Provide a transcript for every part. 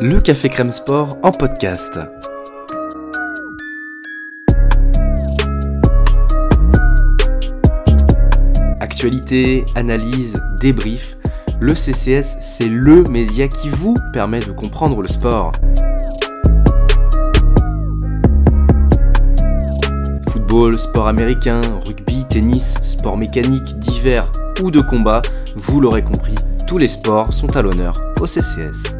Le Café Crème Sport en podcast. Actualité, analyse, débrief, le CCS, c'est LE média qui vous permet de comprendre le sport. Football, sport américain, rugby, tennis, sport mécanique, divers ou de combat, vous l'aurez compris, tous les sports sont à l'honneur au CCS.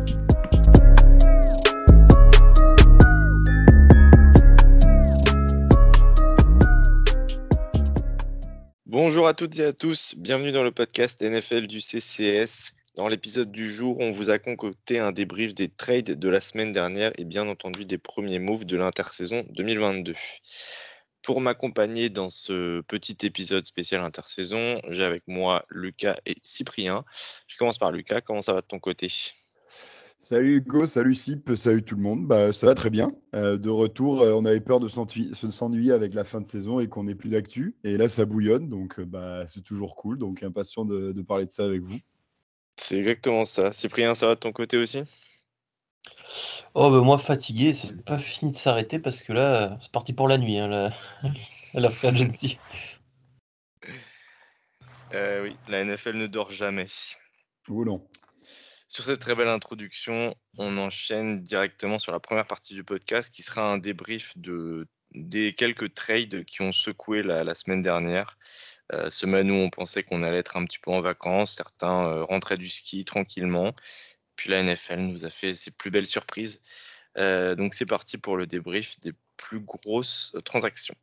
Bonjour à toutes et à tous, bienvenue dans le podcast NFL du CCS. Dans l'épisode du jour, on vous a concocté un débrief des trades de la semaine dernière et bien entendu des premiers moves de l'intersaison 2022. Pour m'accompagner dans ce petit épisode spécial intersaison, j'ai avec moi Lucas et Cyprien. Je commence par Lucas, comment ça va de ton côté? Salut Hugo, salut Sip, salut tout le monde. Bah, ça va très bien. Euh, de retour, euh, on avait peur de s'ennuyer avec la fin de saison et qu'on n'ait plus d'actu. Et là, ça bouillonne, donc euh, bah, c'est toujours cool. Donc impatient de, de parler de ça avec vous. C'est exactement ça. Cyprien, ça va de ton côté aussi? Oh, bah, moi fatigué, c'est pas fini de s'arrêter parce que là, c'est parti pour la nuit, hein, la, la free agency. Euh, oui, la NFL ne dort jamais. Ou non. Sur cette très belle introduction, on enchaîne directement sur la première partie du podcast qui sera un débrief de, des quelques trades qui ont secoué la, la semaine dernière. Euh, semaine où on pensait qu'on allait être un petit peu en vacances, certains euh, rentraient du ski tranquillement. La NFL nous a fait ses plus belles surprises. Euh, donc c'est parti pour le débrief des plus grosses euh, transactions.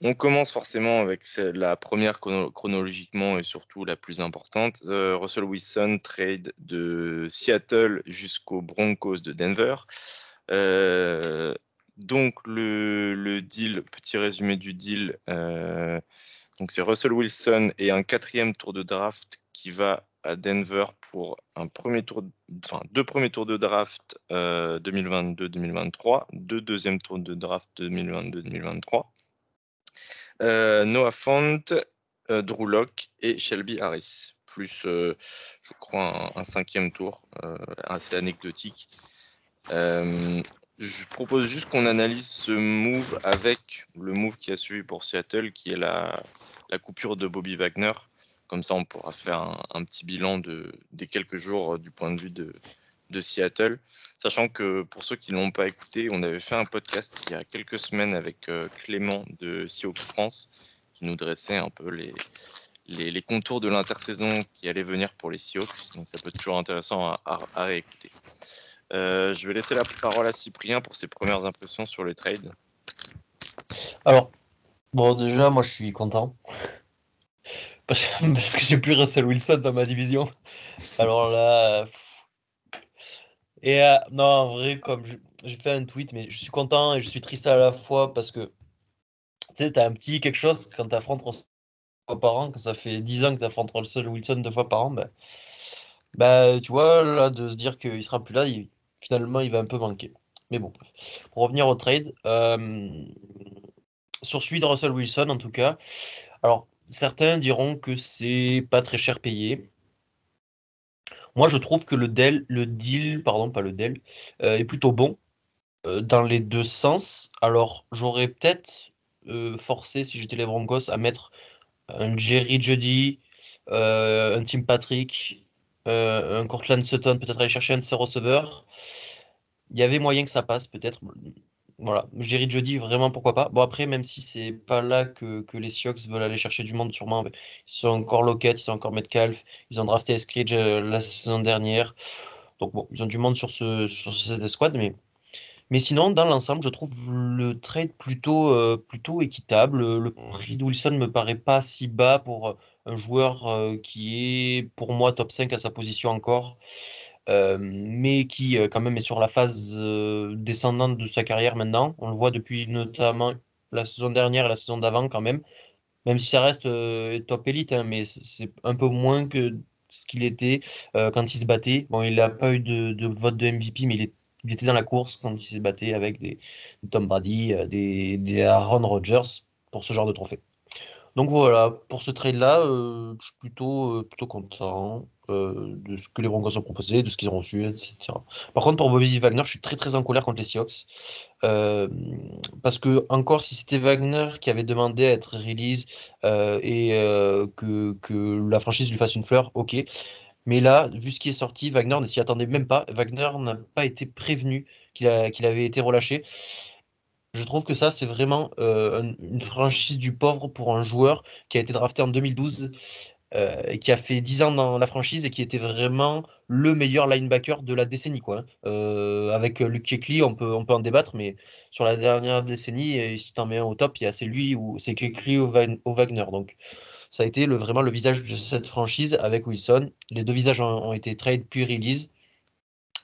On commence forcément avec la première chronologiquement et surtout la plus importante. Euh, Russell Wilson trade de Seattle jusqu'aux Broncos de Denver. Donc le, deal, petit résumé du deal. Donc c'est Russell Wilson et un quatrième tour de draft qui va à Denver pour un premier tour, deux premiers tours de draft euh, 2022-2023, deux deuxièmes tours de draft 2022-2023. Euh, Noah Font, euh, Drew Locke et Shelby Harris, plus euh, je crois un cinquième tour assez anecdotique. Je propose juste qu'on analyse ce move avec le move qui a suivi pour Seattle, qui est la, la coupure de Bobby Wagner. Comme ça, on pourra faire un, petit bilan de, des quelques jours euh, du point de vue de, de Seattle. Sachant que pour ceux qui ne l'ont pas écouté, on avait fait un podcast il y a quelques semaines avec euh, Clément de Seahawks France qui nous dressait un peu les, les, contours de l'intersaison qui allait venir pour les Seahawks. Donc ça peut être toujours intéressant à, à réécouter. Euh, je vais laisser la parole à Cyprien pour ses premières impressions sur les trades. Alors, bon, déjà, moi je suis content. Parce, que j'ai plus Russell Wilson dans ma division. Alors là. Et euh, non, en vrai, comme j'ai fait un tweet, mais je suis content et je suis triste à la fois parce que tu sais, t'as un petit quelque chose quand t'affrontes Russell fois par an, quand ça fait 10 ans que t'affrontes Russell Wilson deux fois par an, ben, ben, tu vois, là, de se dire qu'il sera plus là, il, finalement, il va un peu manquer. Mais bon, bref. Pour revenir au trade, euh, sur celui de Russell Wilson, en tout cas, alors certains diront que c'est pas très cher payé. Moi, je trouve que le, Dell, le deal, pardon, pas le Dell, euh, est plutôt bon euh, dans les deux sens. Alors, j'aurais peut-être forcé, si j'étais les Broncos, à mettre un Jerry Jeudy, un Tim Patrick, un Cortland Sutton, peut-être aller chercher un de ses receveurs. Il y avait moyen que ça passe, peut-être. Voilà, Jerry Jody, vraiment pourquoi pas. Bon, après, même si c'est pas là que, les Seahawks veulent aller chercher du monde, sûrement, ils sont encore Lockett, ils sont encore Metcalf, ils ont drafté Eskridge euh, la saison dernière. Donc, bon, ils ont du monde sur, ce, sur cette escouade, mais, mais sinon, dans l'ensemble, je trouve le trade plutôt, euh, plutôt équitable. Le prix de Wilson me paraît pas si bas pour un joueur euh, qui est, pour moi, top 5 à sa position encore. Euh, mais qui euh, quand même est sur la phase euh, descendante de sa carrière maintenant. On le voit depuis notamment la saison dernière et la saison d'avant quand même, même si ça reste top élite, hein, mais c'est un peu moins que ce qu'il était quand il se battait. Bon, il n'a pas eu de, de, vote de MVP, mais il, est, il, était dans la course quand il se battait avec des, Tom Brady, des, des Aaron Rodgers pour ce genre de trophée. Donc voilà, pour ce trade-là, euh, je suis plutôt, euh, plutôt content euh, de ce que les Broncos ont proposé, de ce qu'ils ont reçu, etc. Par contre, pour Bobby Wagner, je suis très très en colère contre les Seahawks. parce que, encore, si c'était Wagner qui avait demandé à être release et que, que la franchise lui fasse une fleur, ok. Mais là, vu ce qui est sorti, Wagner ne s'y attendait même pas. Wagner n'a pas été prévenu qu'il avait été relâché. Je trouve que ça, c'est vraiment euh, une franchise du pauvre pour un joueur qui a été drafté en 2012, euh, qui a fait 10 ans dans la franchise et qui était vraiment le meilleur linebacker de la décennie. Quoi, hein. euh, avec Luke Kuechly, on peut, on peut en débattre, mais sur la dernière décennie, si tu en mets un au top, c'est lui ou c'est Kuechly ou, Wagner. Donc, ça a été le, vraiment le visage de cette franchise avec Wilson. Les deux visages ont, été trade puis release.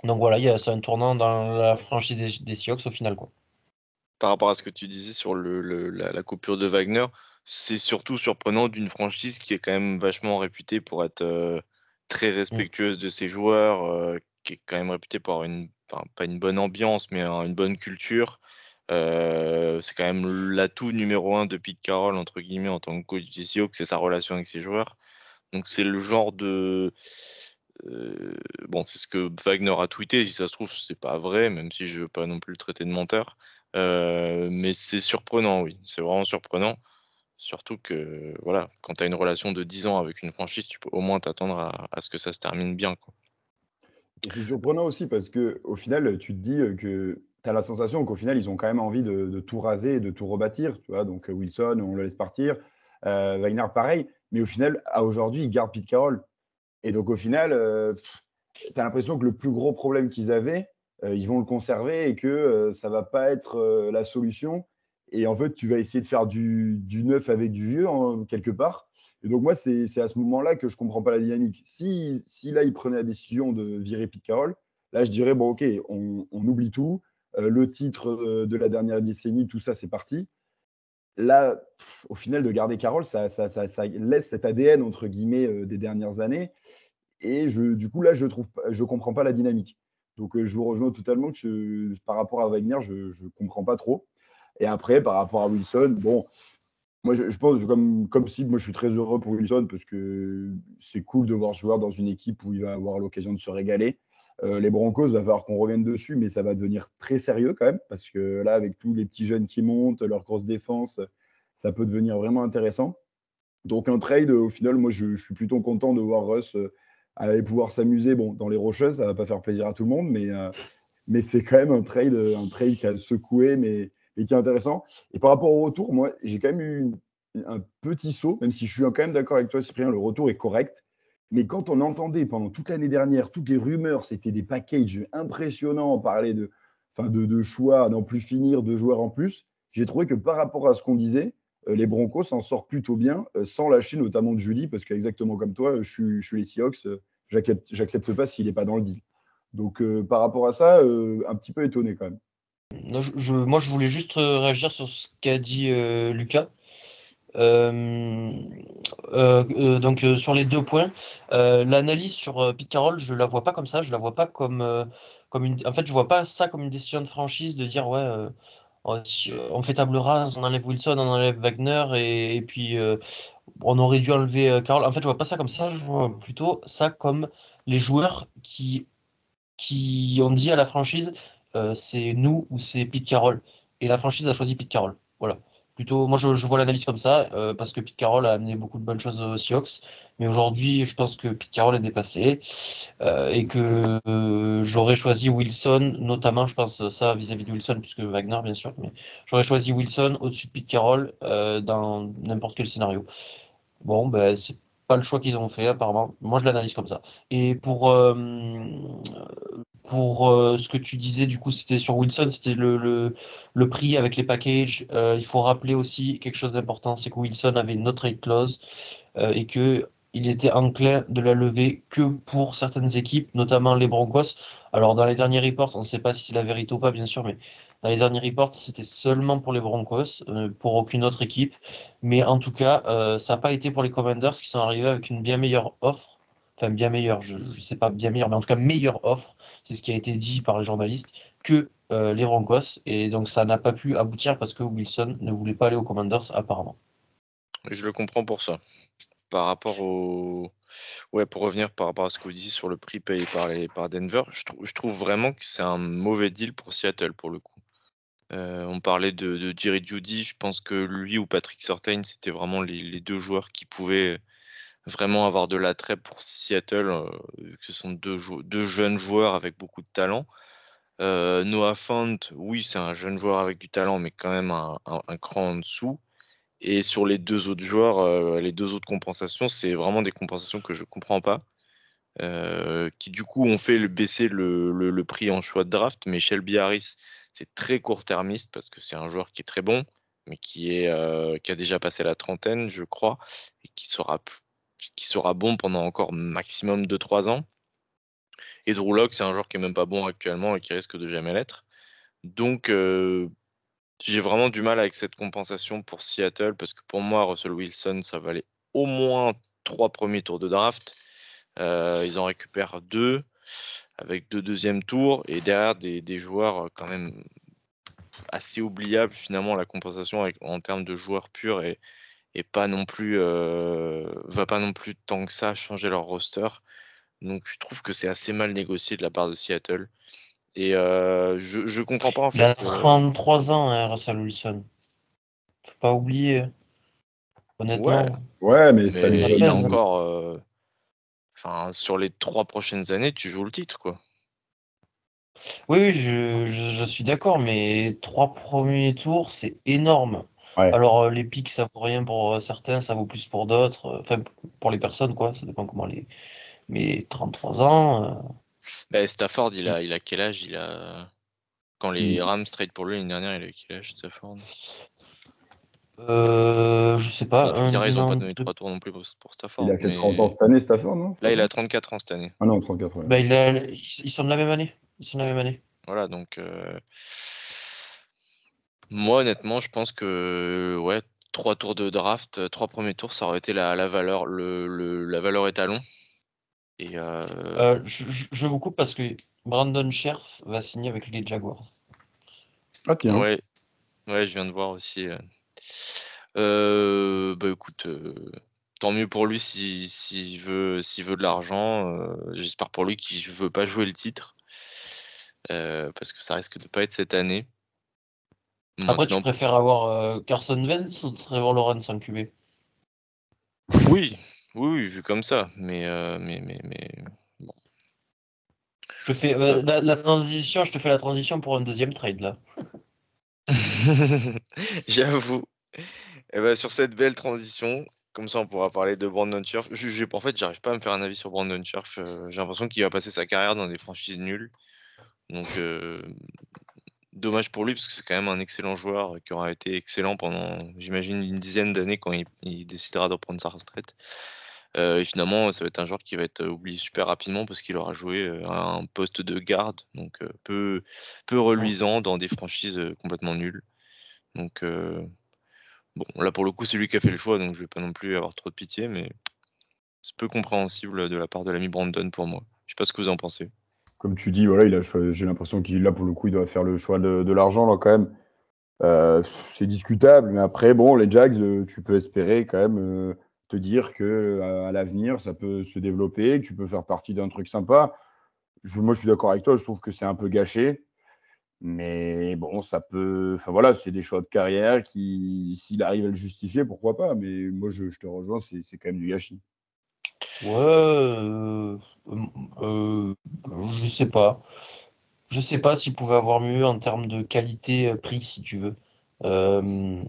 Donc voilà, c'est un tournant dans la franchise des, des Seahawks au final. Quoi par rapport à ce que tu disais sur le, la, coupure de Wagner, c'est surtout surprenant d'une franchise qui est quand même vachement réputée pour être euh, très mmh. respectueuse de ses joueurs, euh, qui est quand même réputée pour avoir une, pas une bonne ambiance, mais une bonne culture. C'est quand même l'atout numéro un de Pete Carroll, entre guillemets, en tant que coach des que c'est sa relation avec ses joueurs. Donc c'est le genre de... bon, c'est ce que Wagner a tweeté, si ça se trouve, c'est pas vrai, même si je veux pas non plus le traiter de menteur. Mais c'est surprenant, oui, c'est vraiment surprenant. Surtout que, voilà, quand tu as une relation de 10 ans avec une franchise, tu peux au moins t'attendre à, ce que ça se termine bien. C'est surprenant aussi parce que au final, tu te dis que tu as la sensation qu'au final, ils ont quand même envie de, tout raser et de tout rebâtir. Tu vois Donc Wilson, on le laisse partir. Euh, Wagner, pareil. Mais au final, à aujourd'hui, ils gardent Pete Carroll. Et donc au final, euh, tu as l'impression que le plus gros problème qu'ils avaient, euh, ils vont le conserver et que euh, ça va pas être euh, la solution. Et en fait, tu vas essayer de faire du, neuf avec du vieux, quelque part. Et donc, moi, c'est à ce moment-là que je comprends pas la dynamique. Si, si, là, il prenait la décision de virer Pete Carroll, là, je dirais, bon, OK, on, oublie tout. Le titre de la dernière décennie, tout ça, c'est parti. Là, au final, de garder Carroll, ça, laisse cet ADN, entre guillemets, des dernières années. Et je, du coup, là, je ne comprends pas la dynamique. Donc, euh, je vous rejoins totalement que par rapport à Wagner, je ne comprends pas trop. Et après, par rapport à Wilson, bon, moi, je, pense, comme, comme si moi, je suis très heureux pour Wilson parce que c'est cool de voir ce joueur dans une équipe où il va avoir l'occasion de se régaler. Euh, les Broncos, il va falloir qu'on revienne dessus, mais ça va devenir très sérieux quand même parce que là, avec tous les petits jeunes qui montent, leur grosse défense, ça peut devenir vraiment intéressant. Donc, un trade, au final, moi, je, je suis plutôt content de voir Russ euh, aller pouvoir s'amuser. Bon, dans les Rocheuses, ça va pas faire plaisir à tout le monde, mais, euh, mais c'est quand même un trade, un trade qui a secoué, mais, qui est intéressant. Et par rapport au retour, moi, j'ai quand même eu un petit saut, même si je suis quand même d'accord avec toi, Cyprien, le retour est correct. Mais quand on entendait pendant toute l'année dernière, toutes les rumeurs, c'était des packages impressionnants, on parlait de, enfin de, choix à n'en plus finir, de joueurs en plus. J'ai trouvé que par rapport à ce qu'on disait, euh, les Broncos s'en sortent plutôt bien, euh, sans lâcher notamment de Julie, parce qu'exactement comme toi, je suis, les Seahawks, euh, j'accepte pas s'il n'est pas dans le deal. Donc par rapport à ça, un petit peu étonné quand même. moi, je voulais juste réagir sur ce qu'a dit Lucas. Donc sur les deux points, l'analyse sur Pete Carroll, je la vois pas comme ça, je la vois pas comme, comme une. En fait, je vois pas ça comme une décision de franchise de dire ouais, Oh, euh, on fait table rase, on enlève Wilson, on enlève Wagner et, puis euh, on aurait dû enlever euh, Carroll. En fait, je vois pas ça comme ça, je vois plutôt ça comme les joueurs qui, qui ont dit à la franchise c'est nous ou c'est Pete Carroll. Et la franchise a choisi Pete Carroll. Voilà plutôt, moi je, vois l'analyse comme ça, euh, parce que Pete Carroll a amené beaucoup de bonnes choses aux Seahawks, mais aujourd'hui je pense que Pete Carroll est dépassé euh, et que euh, j'aurais choisi Wilson, notamment je pense ça vis-à-vis de Wilson, puisque Wagner bien sûr, mais j'aurais choisi Wilson au-dessus de Pete Carroll dans n'importe quel scénario. Bon, ben c'est pas le choix qu'ils ont fait apparemment. Moi je l'analyse comme ça. Et pour pour euh, ce que tu disais, du coup, c'était sur Wilson, c'était le, le, prix avec les packages. Euh, il faut rappeler aussi quelque chose d'important, c'est que Wilson avait une autre clause euh, et que il était enclin de la lever que pour certaines équipes, notamment les Broncos. Alors dans les derniers reports, on ne sait pas si c'est la vérité ou pas, bien sûr, mais dans les derniers reports, c'était seulement pour les Broncos, pour aucune autre équipe. Mais en tout cas, ça n'a pas été pour les Commanders qui sont arrivés avec une bien meilleure offre enfin bien meilleur, je ne sais pas bien meilleur, mais en tout cas meilleure offre, c'est ce qui a été dit par les journalistes, que euh, les Broncos. Et donc ça n'a pas pu aboutir parce que Wilson ne voulait pas aller aux Commanders apparemment. je le comprends pour ça. Par rapport au. Ouais, pour revenir par rapport à ce que vous disiez sur le prix payé par, les, par Denver, je, trouve vraiment que c'est un mauvais deal pour Seattle pour le coup. Euh, on parlait de, Jerry Judy, je pense que lui ou Patrick Surtain, c'était vraiment les, deux joueurs qui pouvaient vraiment avoir de l'attrait pour Seattle, euh, vu que ce sont deux, deux, jeunes joueurs avec beaucoup de talent. Euh, Noah Fant, oui, c'est un jeune joueur avec du talent, mais quand même un, cran en dessous. Et sur les deux autres joueurs, les deux autres compensations, c'est vraiment des compensations que je ne comprends pas. qui du coup ont fait baisser le, le, prix en choix de draft, mais Shelby Harris, c'est très court-termiste parce que c'est un joueur qui est très bon, mais qui, est, euh, qui a déjà passé la trentaine, je crois, et qui sera, qui sera bon pendant encore maximum 2-3 ans. Et Drew Locke, c'est un joueur qui est même pas bon actuellement et qui risque de jamais l'être. Donc, euh, j'ai vraiment du mal avec cette compensation pour Seattle parce que pour moi, Russell Wilson, ça valait au moins trois premiers tours de draft. Euh, ils en récupèrent deux avec deux deuxièmes tours et derrière des, joueurs euh, quand même assez oubliables finalement la compensation en termes de joueurs purs et, et pas non plus euh, va pas non plus tant que ça changer leur roster donc je trouve que c'est assez mal négocié de la part de Seattle et euh, je, je comprends pas en fait. Il a 33 ans hein, Russell Wilson faut pas oublier honnêtement ouais, mais, ça, il a encore Enfin, sur les trois prochaines années, tu joues le titre, quoi. Oui, oui, je, suis d'accord, mais trois premiers tours, c'est énorme. Alors, euh, les pics, ça vaut rien pour euh, certains, ça vaut plus pour d'autres. Euh, enfin, pour les personnes, quoi. Ça dépend comment les. Mais 33 ans. Bah, Stafford, il a, il a quel âge? Il a. Quand les Rams trade pour lui l'année dernière, il a quel âge, Stafford? Euh, je sais pas. tu dirais, ils n'ont pas donné trois tours non plus pour, Stafford. Il a fait 30 ans cette année, Stafford, non? Là, il a 34 ans cette année. Ah non, 34, Bah, il a... Ils sont de la même année. Ils sont de la même année. Voilà, donc. Euh... Moi, honnêtement, je pense que. Ouais, trois tours de draft, trois premiers tours, ça aurait été la, la valeur, le, le, la valeur étalon. Et euh... Euh, je, je, vous coupe parce que Brandon Scherf va signer avec les Jaguars. Ah, tiens. Ouais, ouais je viens de voir aussi. Euh, euh, bah écoute, euh, tant mieux pour lui s'il veut, s'il veut de l'argent. Euh, j'espère pour lui qu'il veut pas jouer le titre. parce que ça risque de pas être cette année. Après, tu préfères avoir Carson Wentz ou Trevor Lawrence en QB Oui, oui, vu comme ça. Mais, mais, mais, mais bon. Je fais la, la, transition. Je te fais la transition pour un deuxième trade là. J'avoue. Et ben, sur cette belle transition, comme ça on pourra parler de Brandon Scherf. Je, en fait, j'arrive pas à me faire un avis sur Brandon Scherf. Euh, j'ai l'impression qu'il va passer sa carrière dans des franchises nulles. Donc, euh, dommage pour lui, parce que c'est quand même un excellent joueur qui aura été excellent pendant, j'imagine, une dizaine d'années quand il, décidera de reprendre sa retraite. Euh, et finalement, ça va être un joueur qui va être oublié super rapidement parce qu'il aura joué un poste de garde, donc peu, peu reluisant dans des franchises complètement nulles. Donc, Bon, là pour le coup, c'est lui qui a fait le choix, donc je vais pas non plus avoir trop de pitié, mais c'est peu compréhensible de la part de l'ami Brandon pour moi. Je sais pas ce que vous en pensez. Comme tu dis, voilà, j'ai l'impression qu'il là pour le coup, il doit faire le choix de, l'argent là quand même. Euh, c'est discutable, mais après, bon, les Jags, euh, tu peux espérer quand même euh, te dire que à, l'avenir, ça peut se développer, que tu peux faire partie d'un truc sympa. moi, je suis d'accord avec toi. Je trouve que c'est un peu gâché. Mais bon, ça peut. Enfin voilà, c'est des choix de carrière qui, s'il arrive à le justifier, pourquoi pas. Mais moi, je, te rejoins, c'est quand même du gâchis. Ouais, euh, euh, je sais pas. Je sais pas s'il pouvait avoir mieux en termes de qualité-prix, euh, si tu veux. Euh,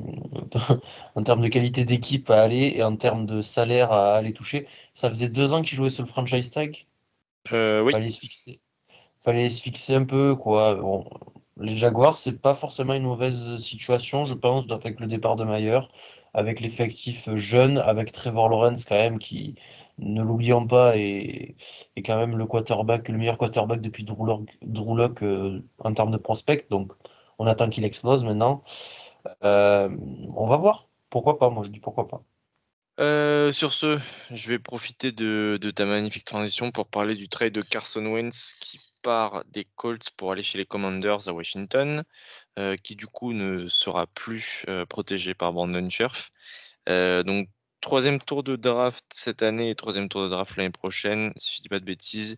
en termes de qualité d'équipe à aller et en termes de salaire à aller toucher. Ça faisait deux ans qu'il jouait sur le franchise tag. oui. Fallait se fixer. Fallait se fixer un peu, quoi. Bon, les Jaguars, c'est pas forcément une mauvaise situation, je pense, avec le départ de Mayer, avec l'effectif jeune, avec Trevor Lawrence quand même, qui, ne l'oublions pas, est, quand même le quarterback, le meilleur quarterback depuis Drew Lock, euh, en termes de prospect. Donc, on attend qu'il explose maintenant. Euh, on va voir. Pourquoi pas? Moi, je dis pourquoi pas. Euh, sur ce, je vais profiter de, de, ta magnifique transition pour parler du trade de Carson Wentz qui des Colts pour aller chez les Commanders à Washington, qui du coup ne sera plus protégé par Brandon Scherf. donc, troisième tour de draft cette année et troisième tour de draft l'année prochaine, si je ne dis pas de bêtises,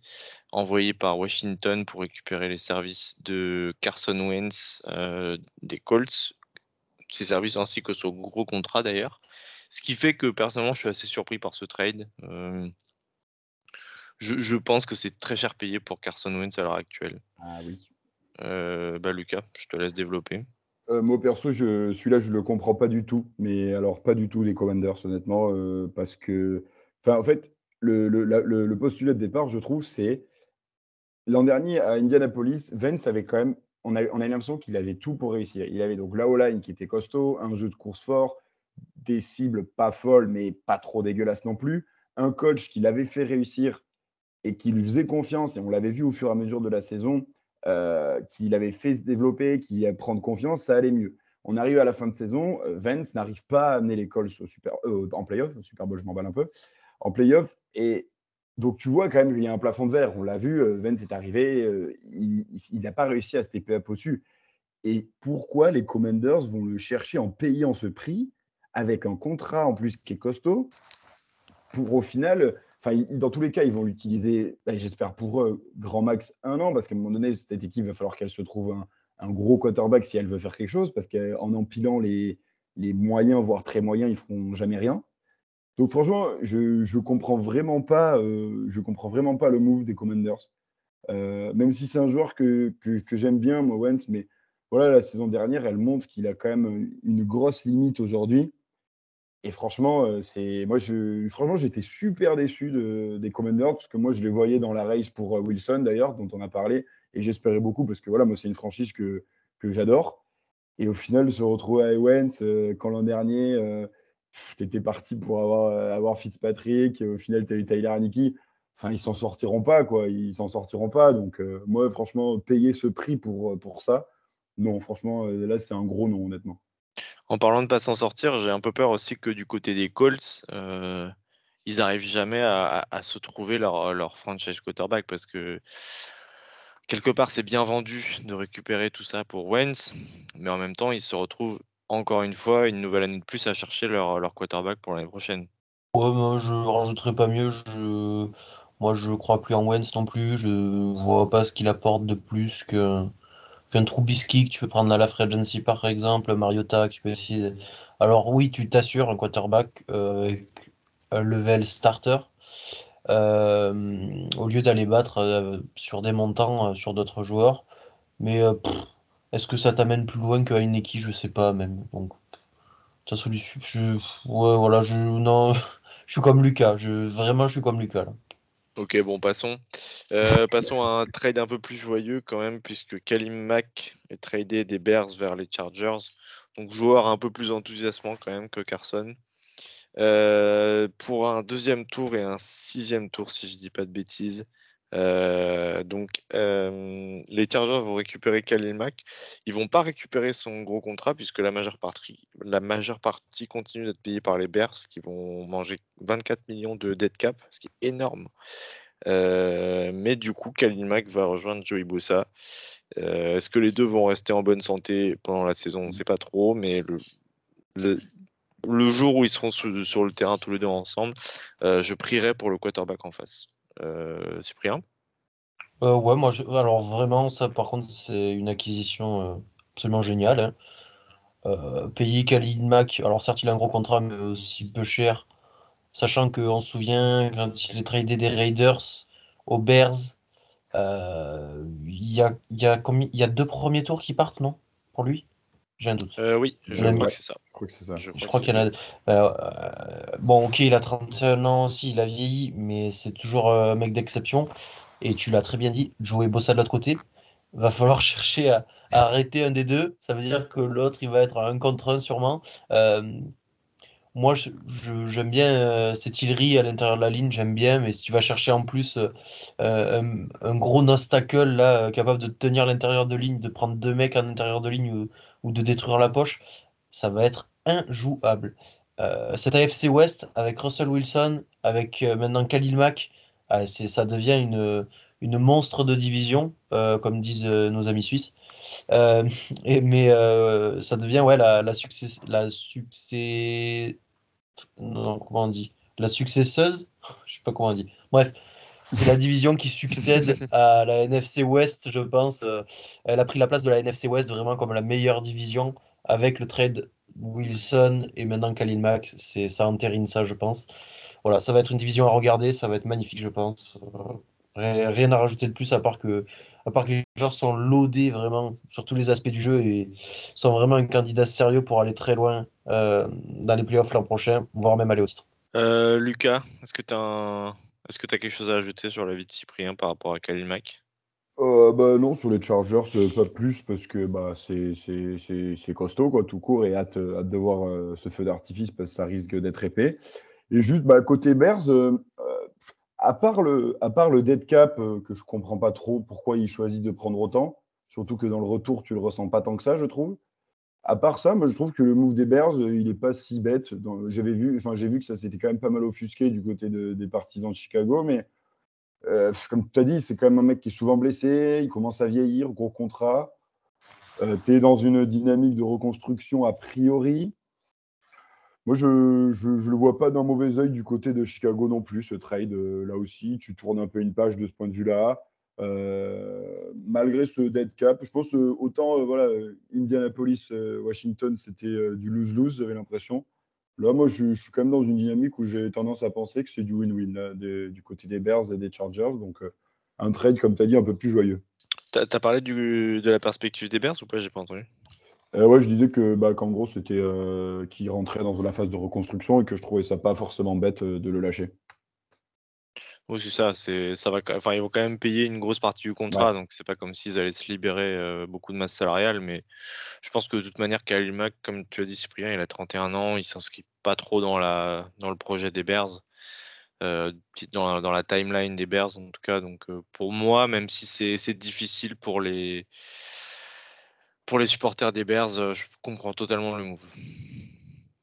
envoyé par Washington pour récupérer les services de Carson Wentz des Colts, ses services ainsi que son gros contrat d'ailleurs. Ce qui fait que personnellement, je suis assez surpris par ce trade. je, pense que c'est très cher payé pour Carson Wentz à l'heure actuelle. Ah oui. bah Lucas, je te laisse développer. Euh, moi perso, je, celui-là, je le comprends pas du tout. Mais alors, pas du tout les Commanders, honnêtement, euh, parce que, en fait, le, le, le, postulat de départ, je trouve, c'est l'an dernier à Indianapolis, Vance avait quand même, on a, on a l'impression qu'il avait tout pour réussir. Il avait donc la O-line qui était costaud, un jeu de course fort, des cibles pas folles, mais pas trop dégueulasses non plus, un coach qui l'avait fait réussir et qui lui faisait confiance, et on l'avait vu au fur et à mesure de la saison, euh, qu'il avait fait se développer, qui a prendre confiance, ça allait mieux. On arrive à la fin de saison, euh, Vance n'arrive pas à amener les Colts au super, euh, en playoff, au Super Bowl, je m'emballe un peu, en playoff. Et donc tu vois quand même qu'il y a un plafond de verre. On l'a vu, Vance est arrivé, il n'a pas réussi à se taper up au-dessus. Et pourquoi les Commanders vont le chercher en payant ce prix, avec un contrat en plus qui est costaud, pour au final dans tous les cas, ils vont l'utiliser, bah, j'espère pour eux, grand max un an, parce qu'à un moment donné, cette équipe, va falloir qu'elle se trouve un, gros quarterback si elle veut faire quelque chose, parce qu'en empilant les, moyens, voire très moyens, ils ne feront jamais rien. Donc franchement, je ne comprends vraiment pas, euh, je comprends vraiment pas le move des Commanders. Euh, même si c'est un joueur que, que, que j'aime bien, moi, Wentz, mais voilà, la saison dernière, elle montre qu'il a quand même une grosse limite aujourd'hui. Et franchement, euh, c'est moi, franchement, j'étais super déçu de, des Commanders parce que moi, je les voyais dans la race pour euh, Wilson d'ailleurs, dont on a parlé, et j'espérais beaucoup parce que voilà, moi, c'est une franchise que, que j'adore. Et au final, se retrouver à Owens euh, quand l'an dernier, euh, tu étais parti pour avoir, avoir Fitzpatrick, et au final, tu as eu Tyler Haneke. Enfin, ils s'en sortiront pas, quoi. Ils s'en sortiront pas. Donc, moi, franchement, payer ce prix pour, pour ça, non, franchement, là, c'est un gros non, honnêtement. En parlant de pas s'en sortir, j'ai un peu peur aussi que du côté des Colts, euh, ils n'arrivent jamais à, se trouver leur, franchise quarterback parce que quelque part c'est bien vendu de récupérer tout ça pour Wentz, mais en même temps ils se retrouvent encore une fois une nouvelle année de plus à chercher leur, quarterback pour l'année prochaine. Ouais, moi je rajouterai pas mieux. Moi je crois plus en Wentz non plus. Je vois pas ce qu'il apporte de plus que un Trubisky que tu peux prendre à la free agency par exemple, Mariota, tu peux essayer. Alors oui, tu t'assures un quarterback euh, un level starter euh, au lieu d'aller battre euh, sur des montants sur d'autres joueurs. Mais est-ce que ça t'amène plus loin qu'à une équipe? Je sais pas même. Donc ta solution, je, ouais, voilà, je non, je suis comme Lucas. Vraiment, je suis comme Lucas là. Ok, bon, passons. Euh, passons à un trade un peu plus joyeux quand même, puisque Kalim Mack est tradé des Bears vers les Chargers. Donc, joueur un peu plus enthousiasmant quand même que Carson. Euh, pour un deuxième tour et un sixième tour, si je ne dis pas de bêtises. Euh, donc, euh, les Chargers vont récupérer Khalil Mack. Ils vont pas récupérer son gros contrat puisque la majeure partie, continue d'être payée par les Bears qui vont manger 24 millions de dead cap, ce qui est énorme. Euh, mais du coup, Khalil Mack va rejoindre Joey Bossa. Est-ce que les deux vont rester en bonne santé pendant la saison? On ne sait pas trop, mais le, jour où ils seront sur, le terrain tous les deux ensemble, je prierai pour le quarterback en face. Euh, Cyprien? Euh, Ouais, moi, alors vraiment, ça par contre, c'est une acquisition euh, absolument géniale. Hein. payer Khalid Mack, alors certes, il a un gros contrat, mais aussi peu cher. Sachant qu'on se souvient, quand il est tradé des Raiders aux Bears, il y, a, y a deux premiers tours qui partent, non? Pour lui? J'ai un doute. oui, je crois que c'est ça. Je crois qu'il y en a. Euh, bon, ok, il a 31 ans aussi, il a vieilli, mais c'est toujours un mec d'exception. Et tu l'as très bien dit, Joey Bossa de l'autre côté, va falloir chercher à, arrêter un des deux. Ça veut dire que l'autre, il va être un contre un sûrement. Euh, moi, j'aime bien euh, cette îlerie à l'intérieur de la ligne, j'aime bien, mais si tu vas chercher en plus un, gros nostacle là, capable de tenir l'intérieur de ligne, de prendre deux mecs à l'intérieur de ligne ou de détruire la poche, ça va être injouable. Euh, cet AFC West avec Russell Wilson, avec euh, maintenant Khalil Mack, euh, ça devient une, une monstre de division, comme disent nos amis suisses. mais ça devient ouais, la, la, succès, la succès, non, comment on dit? La successeuse Je sais pas comment on dit. Bref, c'est la division qui succède à la NFC West, je pense. Euh, elle a pris la place de la NFC West vraiment comme la meilleure division avec le trade Wilson et maintenant Khalil Mack. C'est, ça entérine ça, je pense. Voilà, ça va être une division à regarder, ça va être magnifique, je pense. Euh, rien à rajouter de plus à part que, à part que les gens sont loadés vraiment sur tous les aspects du jeu et sont vraiment un candidat sérieux pour aller très loin euh, dans les playoffs l'an prochain, voire même aller au titre. Lucas, est-ce que tu as un est-ce que tu as quelque chose à ajouter sur la vie de Cyprien par rapport à Khalil Mack? Euh, bah non, sur les Chargers, euh, pas plus parce que bah, c'est costaud, quoi, tout court, et hâte, hâte de voir euh, ce feu d'artifice parce que ça risque d'être épais. Et juste, bah, côté Bears, à, part le, à part le dead cap, que je comprends pas trop pourquoi il choisit de prendre autant, surtout que dans le retour, tu le ressens pas tant que ça, je trouve. À part ça, moi, je trouve que le move des Bears, il n'est pas si bête. Vu, j'ai vu que ça s'était quand même pas mal offusqué du côté des partisans de Chicago, mais euh, comme tu as dit, c'est quand même un mec qui est souvent blessé, il commence à vieillir, gros contrat. Euh, tu es dans une dynamique de reconstruction a priori. Moi, je ne le vois pas d'un mauvais oeil du côté de Chicago non plus, ce trade. Euh, là aussi, tu tournes un peu une page de ce point de vue-là. Euh, malgré ce dead cap, je pense euh, autant euh, voilà, Indianapolis, Washington, c'était du lose-lose, j'avais l'impression. Là, moi, je, suis quand même dans une dynamique où j'ai tendance à penser que c'est du win-win du côté des Bears et des Chargers. Donc, un trade, comme tu as dit, un peu plus joyeux. Tu as, parlé du, de la perspective des Bears ou pas? J'ai pas entendu. ouais, je disais que bah, qu'en gros, c'était qu'il rentrait dans la phase de reconstruction et que je trouvais ça pas forcément bête de le lâcher. Oui, c'est ça. C'est, ça va, enfin, ils vont quand même payer une grosse partie du contrat, donc c'est pas comme s'ils allaient se libérer beaucoup de masse salariale. Mais je pense que de toute manière, Khalil Mack, comme tu as dit, Cyprien, il a 31 ans, il s'inscrit pas trop dans la, dans le projet des Bears, dans, dans la timeline des Bears en tout cas. Donc pour moi, même si c'est, c'est difficile pour les, pour les supporters des Bears, je comprends totalement le move.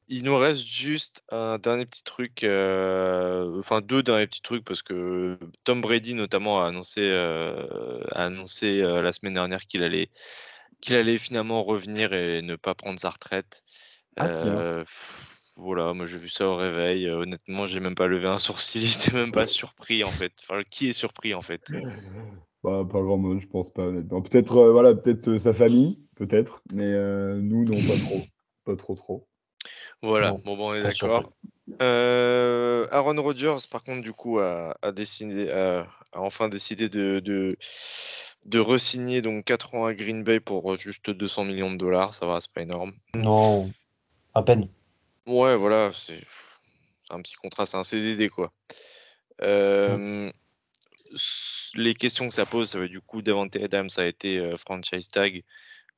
Il nous reste juste un dernier petit truc, euh, enfin deux derniers petits trucs parce que Tom Brady notamment a annoncé, euh, a annoncé euh, la semaine dernière qu'il allait, qu'il allait finalement revenir et ne pas prendre sa retraite. Ah, voilà, moi j'ai vu ça au réveil. honnêtement, j'ai même pas levé un sourcil, j'étais même pas surpris en fait. Enfin, qui est surpris en fait? Bah, Pas grand monde, je pense pas. Peut-être voilà, peut-être sa famille, peut-être, mais nous non pas trop, pas trop trop. Voilà, bon, bon, on est d'accord. Euh, Aaron Rodgers, par contre, du coup, a, décidé, a, enfin décidé de, de, de re-signer donc 4 ans à Green Bay pour juste 200 millions de dollars. Ça va, c'est pas énorme. Non, à peine. Ouais, voilà, c'est un petit contrat, c'est un CDD, quoi. Euh, les questions que ça pose, ça veut du coup, Davante Adams a été euh, franchise tag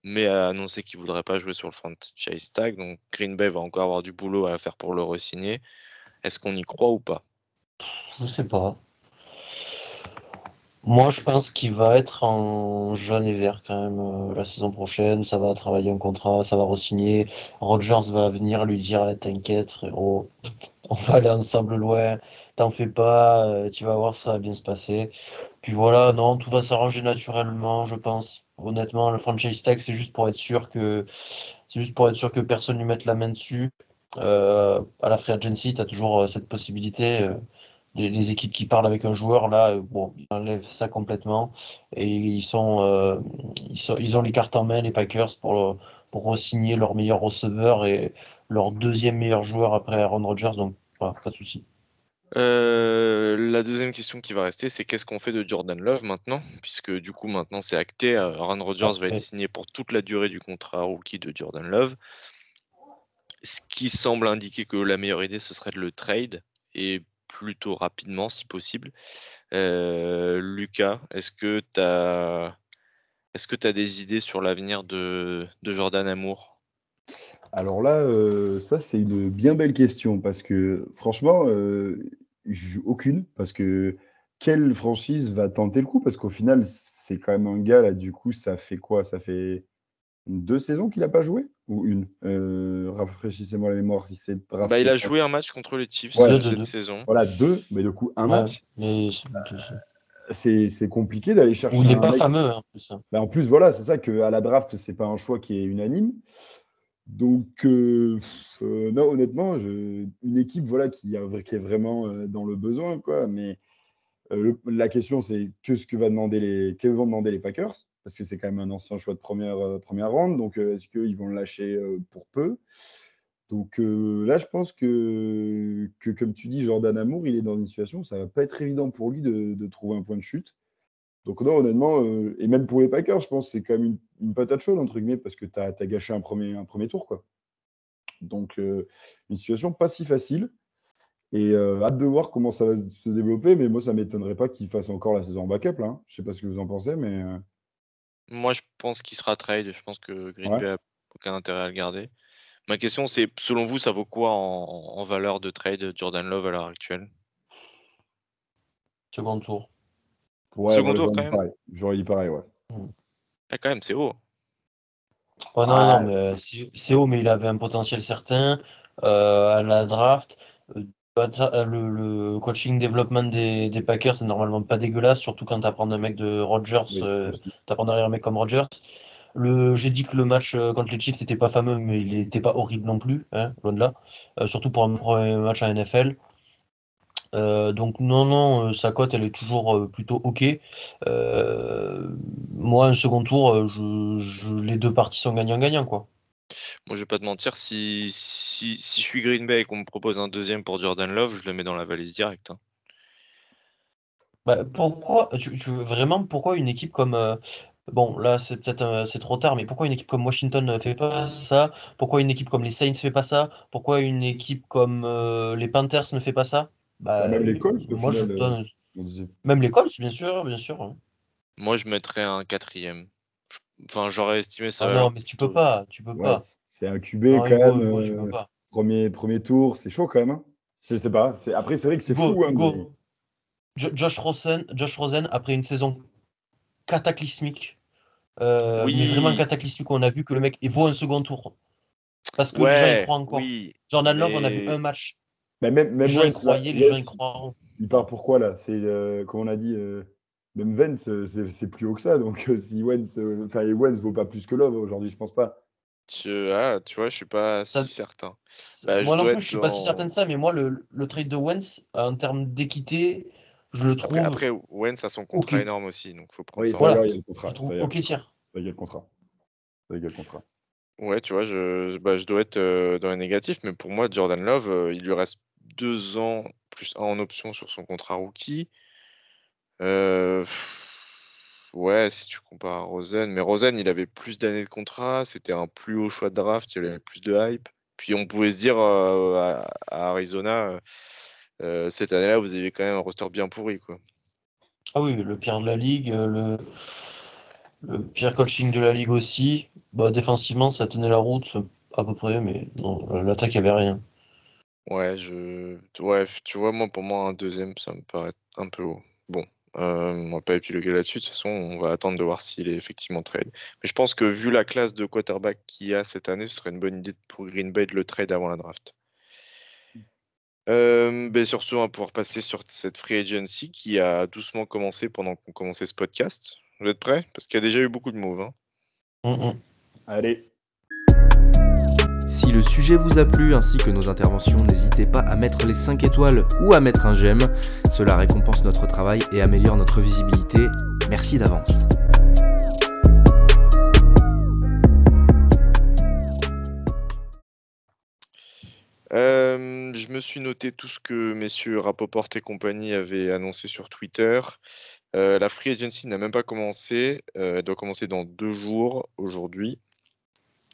mais a annoncé qu'il ne voudrait pas jouer sur le franchise tag. Donc Green Bay va encore avoir du boulot à faire pour le re-signer. Est-ce qu'on y croit ou pas? Je sais pas. Moi, je pense qu'il va être en jaune et vert quand même euh, la saison prochaine. Ça va travailler un contrat, ça va re-signer. Rogers va venir lui dire T'inquiète, frérot, on va aller ensemble loin. T'en fais pas, euh, tu vas voir, ça va bien se passer. Puis voilà, non, tout va s'arranger naturellement, je pense. Honnêtement, le franchise tag, c'est juste pour être sûr que c'est juste pour être sûr que personne lui mette la main dessus. Euh, à la free agency, tu as toujours euh, cette possibilité. Euh, les, équipes qui parlent avec un joueur, là, bon, ils enlèvent ça complètement. Et ils sont, ils ont les cartes en main, les Packers, pour, pour re-signer leur meilleur receveur et leur deuxième meilleur joueur après Aaron Rodgers. Donc, pas de souci. Euh, la deuxième question qui va rester, c'est qu'est-ce qu'on fait de Jordan Love maintenant? Puisque du coup, maintenant, c'est acté. Euh, Aaron Rodgers va être signé pour toute la durée du contrat rookie de Jordan Love. Ce qui semble indiquer que la meilleure idée, ce serait de le trade et plutôt rapidement, si possible. Euh, Lucas, est-ce que tu as... Est-ce que tu as des idées sur l'avenir de, de Jordan Amour? Alors là, euh, ça, c'est une bien belle question parce que franchement, euh, aucune. Parce que quelle franchise va tenter le coup? Parce qu'au final, c'est quand même un gars, là, du coup, ça fait quoi? Ça fait deux saisons qu'il n'a pas joué? Ou une? Euh, Rafraîchissez-moi la mémoire. Si bah, il a joué un match contre les Chiefs cette saison. Voilà, deux, mais du coup, un match. c'est compliqué d'aller chercher. il n'est pas fameux en plus. Hein. Bah, en plus, voilà, c'est ça qu'à la draft, c'est pas un choix qui est unanime. Donc, euh, euh, non, honnêtement, une équipe voilà, qui, est vraiment dans le besoin. Quoi, mais la question, c'est que ce que, va demander les, vont demander les Packers Parce que c'est quand même un ancien choix de première, ronde. Donc, est-ce qu'ils vont le lâcher pour peu? Donc là, je pense que, comme tu dis, Jordan Amour, il est dans une situation où ça va pas être évident pour lui de trouver un point de chute. Donc non, honnêtement, euh, et même pour les Packers, je pense que c'est quand même une, patate chaude, entre guillemets, parce que tu as, gâché un premier, un premier tour. Quoi. Donc euh, une situation pas si facile. Et euh, hâte de voir comment ça va se développer, mais moi, ça ne m'étonnerait pas qu'il fasse encore la saison en backup. Là. Hein. Je ne sais pas ce que vous en pensez, mais... Moi, je pense qu'il sera trade. Je pense que Green Bay n'a aucun intérêt à le garder. Ma question, c'est, selon vous, ça vaut quoi en, en valeur de trade Jordan Love à l'heure actuelle? Second tour. Ouais, Second tour, quand même. J'aurais dit pareil, ouais. Ah, quand même, c'est haut. non, non, mais c'est haut, mais il avait un potentiel certain euh, à la draft. Euh, euh, le, coaching development des, des Packers, c'est normalement pas dégueulasse, surtout quand tu apprends un mec de Rogers, tu apprends derrière un mec comme Rogers. J'ai dit que le match contre les Chiefs n'était pas fameux, mais il n'était pas horrible non plus, hein, loin de là. surtout pour un premier match à NFL. Euh, donc non, non, euh, sa cote, elle est toujours euh, plutôt OK. moi, un second tour, je, les deux parties sont gagnant-gagnant, quoi. Moi, je vais pas te mentir, si, si, si je suis Green Bay et qu'on me propose un deuxième pour Jordan Love, je le mets dans la valise directe. Hein. Bah, pourquoi, tu, vraiment, pourquoi une équipe comme... Bon, là, c'est peut-être c'est trop tard, mais pourquoi une équipe comme Washington ne fait pas ça? Pourquoi une équipe comme les Saints ne fait pas ça? Pourquoi une équipe comme les Panthers ne fait pas ça? Bah, même l'école, moi je donne. Même l'école, bien sûr, bien sûr. Hein. Moi, je mettrais un quatrième. Enfin, j'aurais estimé ça. Ah non, mais tu peux pas, tu peux pas. C'est un QB quand même. Euh, premier, premier tour, c'est chaud quand même. Hein. Je sais pas. Après, c'est vrai que c'est fou. Hein, Josh, Rosen, Josh Rosen, après une saison cataclysmique, euh, oui. mais vraiment cataclysmique, on a vu que le mec il vaut un second tour. Parce que les gens y croient encore. Jordan Love, on a vu un match mais même, même les gens y croyaient, les gens y croiront. Il part pourquoi là? C'est euh, comme on a dit, euh, même Vence, euh, c'est plus haut que ça. Donc si Wentz, enfin ne vaut pas plus que Love aujourd'hui, je pense pas. ah, tu vois, je suis pas si certain. Bah, moi non plus, je suis pas si certain de ça, mais moi, le, le trade de Wentz, en termes d'équité, je le trouve. Après, Wentz a son contrat énorme aussi, donc faut prendre oui, ça. Voilà, il y a le contrat. Je trouve ok tiers. Ça y a le contrat. Ça y a le contrat. Ouais, tu vois, je, bah, je dois être dans les négatifs, mais pour moi, Jordan Love, il lui reste deux ans plus un en option sur son contrat rookie. Euh, ouais, si tu compares à Rosen, mais Rosen, il avait plus d'années de contrat, c'était un plus haut choix de draft, il avait plus de hype. Puis on pouvait se dire euh, à, Arizona, euh, cette année-là, vous avez quand même un roster bien pourri, quoi. Ah oui, le pire de la ligue, le, pire coaching de la ligue aussi. Bah, défensivement, ça tenait la route à peu près, mais l'attaque, n'y avait rien. Ouais, je ouais, tu vois, moi, pour moi, un deuxième, ça me paraît un peu haut. Bon, euh, on va pas épiloguer là-dessus. De toute façon, on va attendre de voir s'il est effectivement trade. Mais je pense que vu la classe de quarterback qu'il y a cette année, ce serait une bonne idée pour Green Bay de le trade avant la draft. Euh, ben, sur ce, on va pouvoir passer sur cette free agency qui a doucement commencé pendant qu'on commençait ce podcast. Vous êtes prêts? Parce qu'il y a déjà eu beaucoup de moves, hein. mmh Allez. Si le sujet vous a plu ainsi que nos interventions, n'hésitez pas à mettre les 5 étoiles ou à mettre un j'aime. Cela récompense notre travail et améliore notre visibilité. Merci d'avance. Euh, je me suis noté tout ce que messieurs Rapoport et compagnie avaient annoncé sur Twitter. Euh, la free agency n'a même pas commencé. Euh, elle doit commencer dans deux jours aujourd'hui.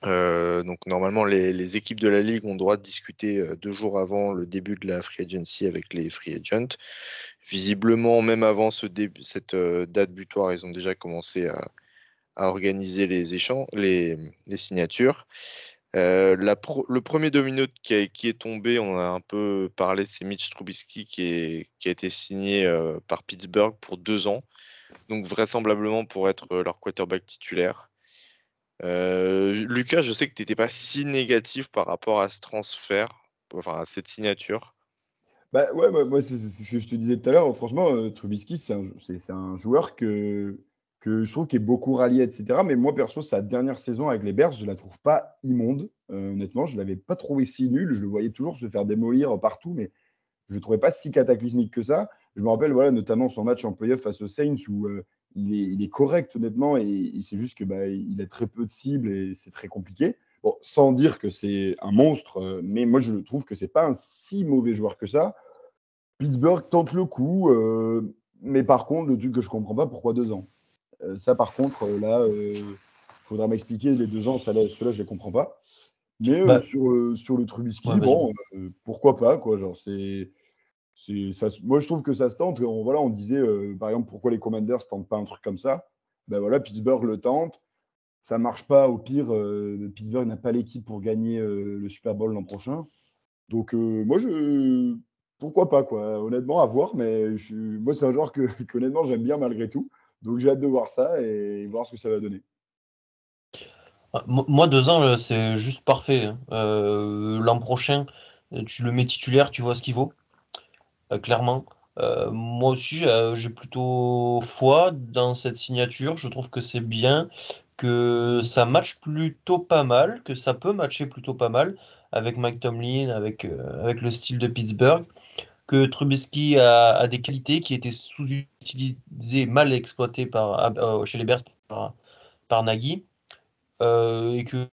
Euh, donc normalement, les, équipes de la ligue ont droit de discuter euh, deux jours avant le début de la free agency avec les free agents. Visiblement, même avant cette euh, date butoir, ils ont déjà commencé à, organiser les échanges, les, signatures. le premier domino qui, est tombé, on a un peu parlé, c'est Mitch Trubisky qui, a été signé par Pittsburgh pour deux ans, donc vraisemblablement pour être leur quarterback titulaire. Euh, Lucas, je sais que tu n'étais pas si négatif par rapport à ce transfert, enfin à cette signature. Bah ouais, moi, c'est ce que je te disais tout à l'heure. Franchement, euh, Trubisky, c'est un, joueur que, je trouve qu'il est beaucoup rallié, etc. Mais moi, perso, sa dernière saison avec les Bears, je la trouve pas immonde. Euh, honnêtement, je l'avais pas trouvé si nul. Je le voyais toujours se faire démolir partout, mais je ne trouvais pas si cataclysmique que ça. Je me rappelle, voilà, notamment son match en playoff face aux Saints où il, est, il, est, correct, honnêtement, et, c'est juste que bah, il a très peu de cibles et c'est très compliqué. Bon, sans dire que c'est un monstre, euh, mais moi, je trouve que c'est pas un si mauvais joueur que ça. Pittsburgh tente le coup, mais par contre, le truc que je comprends pas, pourquoi deux ans? Euh, ça, par contre, euh, là, il euh, faudra m'expliquer les deux ans, ceux-là, je ne les comprends pas. Mais bah sur, sur le Trubisky, bon, pourquoi pas, quoi. Genre, c'est. Moi, je trouve que ça se tente. On, voilà, on disait, par exemple, pourquoi les Commanders ne tentent pas un truc comme ça? Ben voilà, Pittsburgh le tente. Ça ne marche pas. Au pire, Pittsburgh n'a pas l'équipe pour gagner le Super Bowl l'an prochain. Donc, moi, je. Pourquoi pas, quoi. Honnêtement, à voir. Mais je, moi, c'est un joueur que, honnêtement, j'aime bien malgré tout. Donc j'ai hâte de voir ça et voir ce que ça va donner. Ah, moi, deux ans, c'est juste parfait. Hein. Euh, l'an prochain, tu le mets titulaire, tu vois ce qu'il vaut, euh, clairement. Euh, moi aussi, j'ai plutôt foi dans cette signature. Je trouve que c'est bien, que ça match plutôt pas mal, que ça peut matcher plutôt pas mal avec Mike Tomlin, avec, avec le style de Pittsburgh que Trubisky a, des qualités qui étaient sous-utilisées, mal exploitées par, euh, chez les Bears par, Nagy, euh, et que,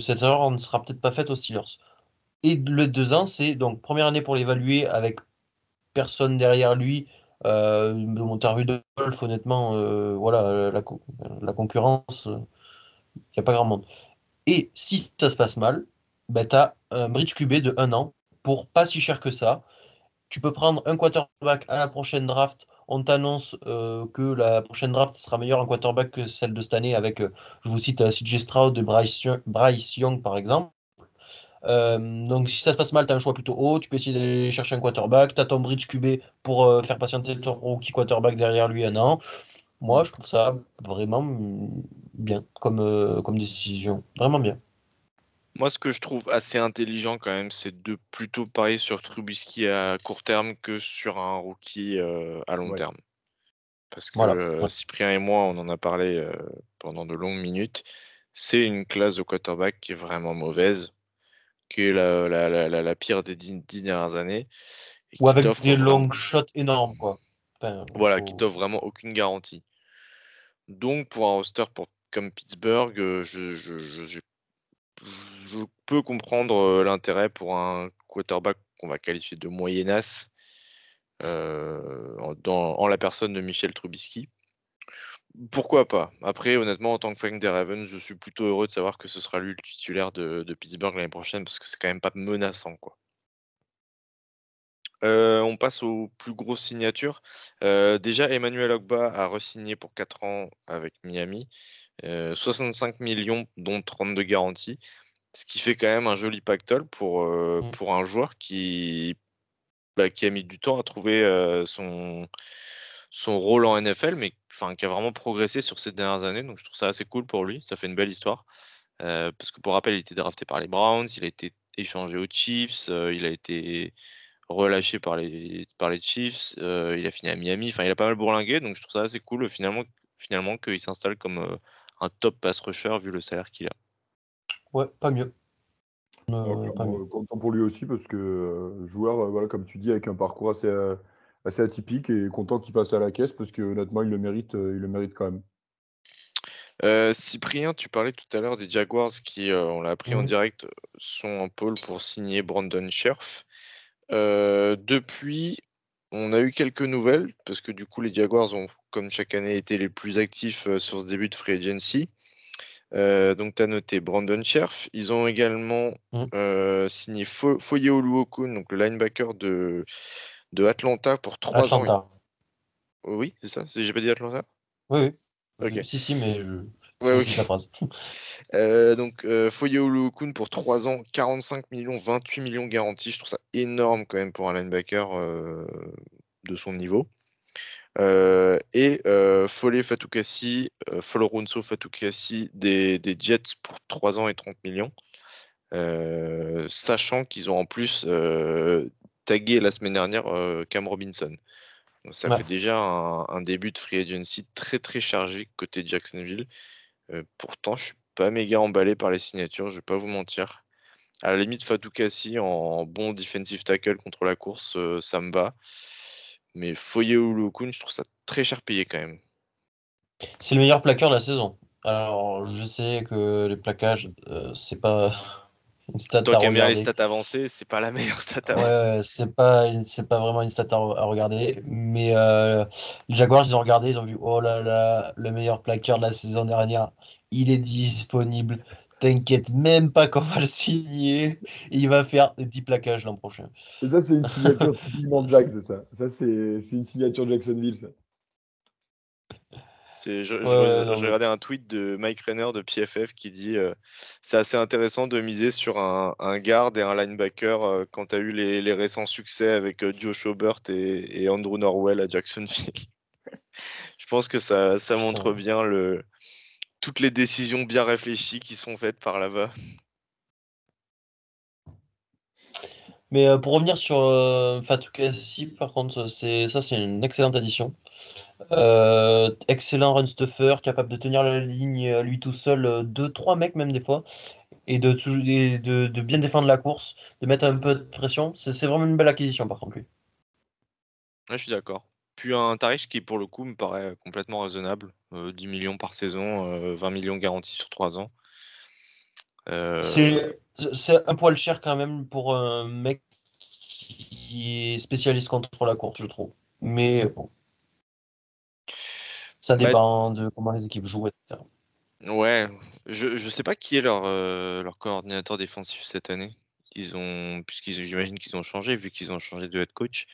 cette erreur ne sera peut-être pas faite aux Steelers. Et le deux ans, c'est donc première année pour l'évaluer avec personne derrière lui. Euh, de mon de golf, honnêtement, euh, voilà, la, concurrence, il n'y a pas grand monde. Et si ça se passe mal, bah, tu as un bridge QB de un an pour pas si cher que ça tu peux prendre un quarterback à la prochaine draft. On t'annonce euh, que la prochaine draft sera meilleure en quarterback que celle de cette année avec, euh, je vous cite, euh, CJ Stroud et Bryce, Young, par exemple. Donc si ça se passe mal, tu as un choix plutôt haut, tu peux essayer d'aller chercher un quarterback, tu as ton bridge QB pour faire patienter ton rookie quarterback derrière lui un an. Moi, je trouve ça vraiment bien comme, comme décision. Vraiment bien. Moi, ce que je trouve assez intelligent quand même, c'est de plutôt parier sur Trubisky à court terme que sur un rookie euh, à long terme. Parce que euh, Cyprien et moi, on en a parlé euh, pendant de longues minutes. C'est une classe de quarterback qui est vraiment mauvaise, qui est la, pire des dix, dernières années. Ou avec des long shots énormes, quoi. voilà, qui t'offre vraiment aucune garantie. Donc, pour un roster pour, comme Pittsburgh, je, je, je peux comprendre l'intérêt pour un quarterback qu'on va qualifier de moyennasse en la personne de Michel Trubisky. Pourquoi pas? Après, honnêtement, en tant que fan des Ravens, je suis plutôt heureux de savoir que ce sera lui le titulaire de, Pittsburgh l'année prochaine parce que c'est quand même pas menaçant. quoi. on passe aux plus grosses signatures. déjà, Emmanuel Ogba a re-signé pour 4 ans avec Miami. 65 millions, dont 32 garanties. Ce qui fait quand même un joli pactole pour, euh, mmh. pour un joueur qui, bah, qui a mis du temps à trouver euh, son, son rôle en NFL, mais qui a vraiment progressé sur ces dernières années. Donc je trouve ça assez cool pour lui. Ça fait une belle histoire. Euh, parce que pour rappel, il était drafté par les Browns, il a été échangé aux Chiefs, il a été relâché par les, par les Chiefs, il a fini à Miami. Enfin, il a pas mal bourlingué. Donc je trouve ça assez cool finalement, finalement qu'il s'installe comme un top pass rusher vu le salaire qu'il a. Ouais, pas mieux. Euh, content pour lui aussi parce que euh, joueur, euh, voilà, comme tu dis, avec un parcours assez, assez atypique et content qu'il passe à la caisse parce que honnêtement, il le mérite, il le mérite quand même. Cyprien, tu parlais tout à l'heure des Jaguars qui, on l'a appris en direct, sont en pôle pour signer Brandon Scherf. depuis, on a eu quelques nouvelles parce que du coup, les Jaguars ont, comme chaque année, été les plus actifs sur ce début de free agency. Euh, donc, tu as noté Brandon Scherf. Ils ont également mmh. euh, signé Foye Oluokun, donc le linebacker de, de Atlanta, pour 3 ans. Oh oui, c'est ça J'ai pas dit Atlanta? Oui, oui. Si, si, mais je... ouais, oui. la phrase. euh, donc, euh, Foye Oluokun pour 3 ans, 45 millions, 28 millions garantis. Je trouve ça énorme quand même pour un linebacker euh, de son niveau. Euh, et euh, Follet Fatoukassi, euh, Folorunso Fatoukassi des, des, Jets pour 3 ans et 30 millions. sachant qu'ils ont en plus tagué la semaine dernière Cam Robinson. Ça fait déjà un, début de free agency très très chargé côté Jacksonville. Euh, pourtant, je suis pas méga emballé par les signatures, je vais pas vous mentir. À la limite, Fatou Kassi en bon defensive tackle contre la course, euh, ça me va. Mais Foye ou Lukun, je trouve ça très cher payé quand même. C'est le meilleur plaqueur de la saison. Alors, je sais que les plaquages, euh, c'est pas une stat Toi qui aimes bien les stats avancées, c'est pas la meilleure stat avancée. Ouais, c'est pas, c'est pas vraiment une stat à, regarder. Mais euh, les Jaguars, ils ont regardé, ils ont vu, oh là là, le meilleur plaqueur de la saison dernière, il est disponible. T'inquiète même pas qu'on va le signer. il va faire des petits plaquages l'an prochain. Et ça, c'est une signature typiquement Jack, c'est ça. Ça, c'est une signature Jacksonville, ça. Je, regardais un tweet de Mike Renner de PFF qui dit euh, c'est assez intéressant de miser sur un, un guard et un linebacker euh, quand tu as eu les, récents succès avec euh, Joe Schobert et, Andrew Norwell à Jacksonville. je pense que ça, ça montre bien le, toutes les décisions bien réfléchies qui sont faites par là-bas. Mais pour revenir sur Fatou Kassi, par contre, c'est ça c'est une excellente addition. Euh, excellent run stuffer, capable de tenir la ligne euh, lui tout seul, 2-3 euh, mecs même des fois, et de, de, de, bien défendre la course, de mettre un peu de pression. C'est vraiment une belle acquisition par contre lui. je suis d'accord. Puis un tarif qui pour le coup me paraît complètement raisonnable. 10 millions par saison, 20 millions garantis sur 3 ans. C'est un poil cher quand même pour un mec qui est spécialiste contre la course, je trouve. Mais bon. Ça dépend de comment les équipes jouent, etc. Ouais, je ne sais pas qui est leur, euh, leur coordinateur défensif cette année. Ils ont, puisqu'ils, j'imagine qu'ils ont changé, vu qu'ils ont changé de head coach.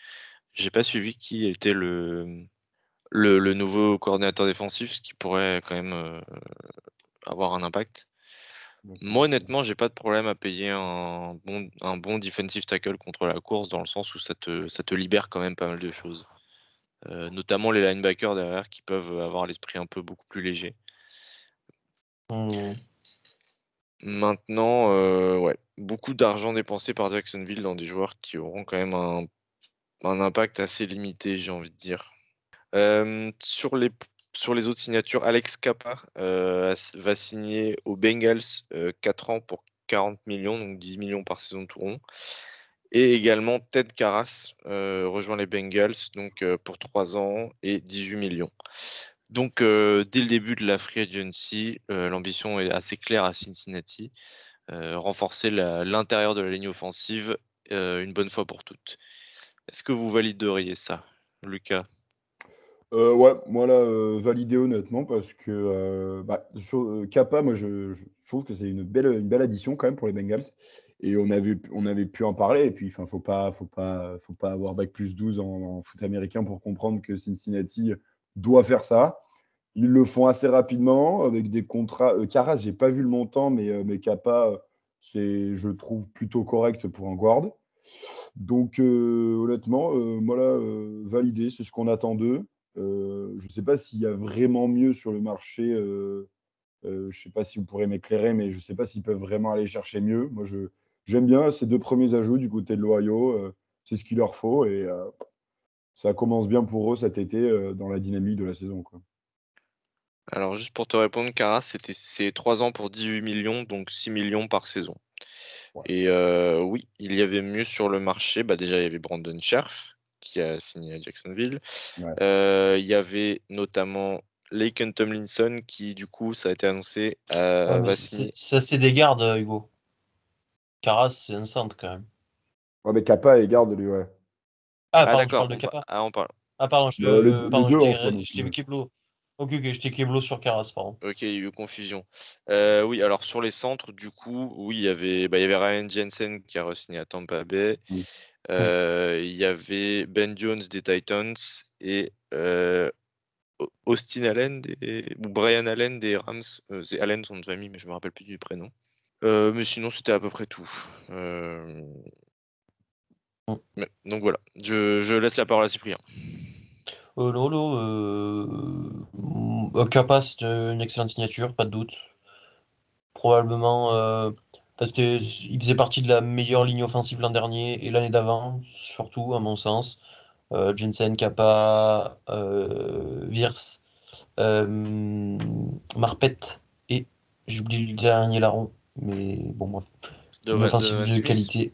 J'ai pas suivi qui était le, le, nouveau coordinateur défensif, ce qui pourrait quand même euh, avoir un impact. Moi, honnêtement, j'ai pas de problème à payer un bon, un bon defensive tackle contre la course, dans le sens où ça te, ça te libère quand même pas mal de choses. Euh, notamment les linebackers derrière qui peuvent avoir l'esprit un peu beaucoup plus léger. Mmh. Maintenant, euh, ouais, beaucoup d'argent dépensé par Jacksonville dans des joueurs qui auront quand même un, impact assez limité, j'ai envie de dire. Euh, sur, les, sur les autres signatures, Alex Kappa va signer aux Bengals 4 ans pour 40 millions, donc 10 millions par saison de Touron. Et également, Ted Carras euh, rejoint les Bengals donc, euh, pour 3 ans et 18 millions. Donc, euh, dès le début de la free agency, l'ambition est assez claire à Cincinnati renforcer l'intérieur de la ligne offensive une bonne fois pour toutes. Est-ce que vous valideriez ça, Lucas? Ouais, moi là, validé honnêtement, parce que bah, Kappa, moi je, je trouve que c'est une belle, une belle addition quand même pour les Bengals. Et on avait, on avait pu en parler. Et puis, il ne faut pas, faut pas, faut pas avoir bac plus 12 en, foot américain pour comprendre que Cincinnati doit faire ça. Ils le font assez rapidement avec des contrats. Euh, Caras, je n'ai pas vu le montant, mais, euh, mais Kappa, c'est, je trouve, plutôt correct pour un guard. Donc, euh, honnêtement, moi, là, validé, c'est ce qu'on attend d'eux. je ne sais pas s'il y a vraiment mieux sur le marché. je ne sais pas si vous pourrez m'éclairer, mais je ne sais pas s'ils peuvent vraiment aller chercher mieux. Moi, je, j'aime bien ces deux premiers ajouts du côté de l'Ohio. Euh, c'est ce qu'il leur faut et euh, ça commence bien pour eux cet été euh, dans la dynamique de la saison. Quoi. Alors, juste pour te répondre, Caras, c'était c'est 3 ans pour 18 millions, donc 6 millions par saison. Et oui, il y avait mieux sur le marché. Bah, déjà, il y avait Brandon Scherf qui a signé à Jacksonville. il y avait notamment Laken Tomlinson qui, du coup, ça a été annoncé, va signer. Ça, c'est des gardes, Hugo. Caras, c'est un centre quand même. Ouais, mais Kappa et garde lui, ouais. Ah, ah d'accord. de Kappa. Ah, on parle. Ah, pardon, je, euh, le, pardon, je t'ai Keblo. Ok, ok, je t'ai Keblo sur Caras, pardon. Ok, il y a eu confusion. Euh, oui, alors sur les centres, du coup, oui, il y avait, bah, il y avait Ryan Jensen qui a re-signé à Tampa Bay. Euh, il y avait Ben Jones des Titans et Austin Allen ou Brian Allen des Rams. c'est Allen son de famille, mais je me rappelle plus du prénom. Euh, mais sinon, c'était à peu près tout. Euh, donc voilà, je, laisse la parole à Cyprien. Euh, Lolo, euh, Kappa, c'est une excellente signature, pas de doute. Probablement, parce qu'il faisait partie de la meilleure ligne offensive l'an dernier et l'année d'avant, surtout, à mon sens. Jensen, Kappa, Virs, Marpet et j'oublie le dernier larron, mais bon, bref. Une offensive de qualité.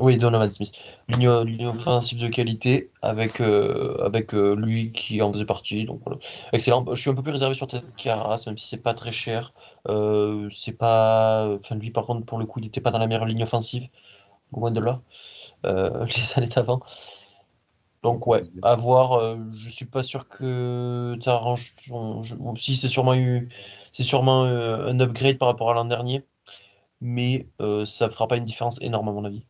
Oui, Donovan Smith. Ligne, offensive de qualité avec, euh, avec euh, lui qui en faisait partie. Donc voilà. Excellent. Je suis un peu plus réservé sur Ted Carras, même si c'est pas très cher. Euh, c'est pas. Enfin, lui, par contre, pour le coup, il n'était pas dans la meilleure ligne offensive. Loin de là. les années d'avant. Donc ouais, à voir. je suis pas sûr que tu arranges. Si c'est sûrement eu, c'est sûrement un upgrade par rapport à l'an dernier, mais ça fera pas une différence énorme à mon avis.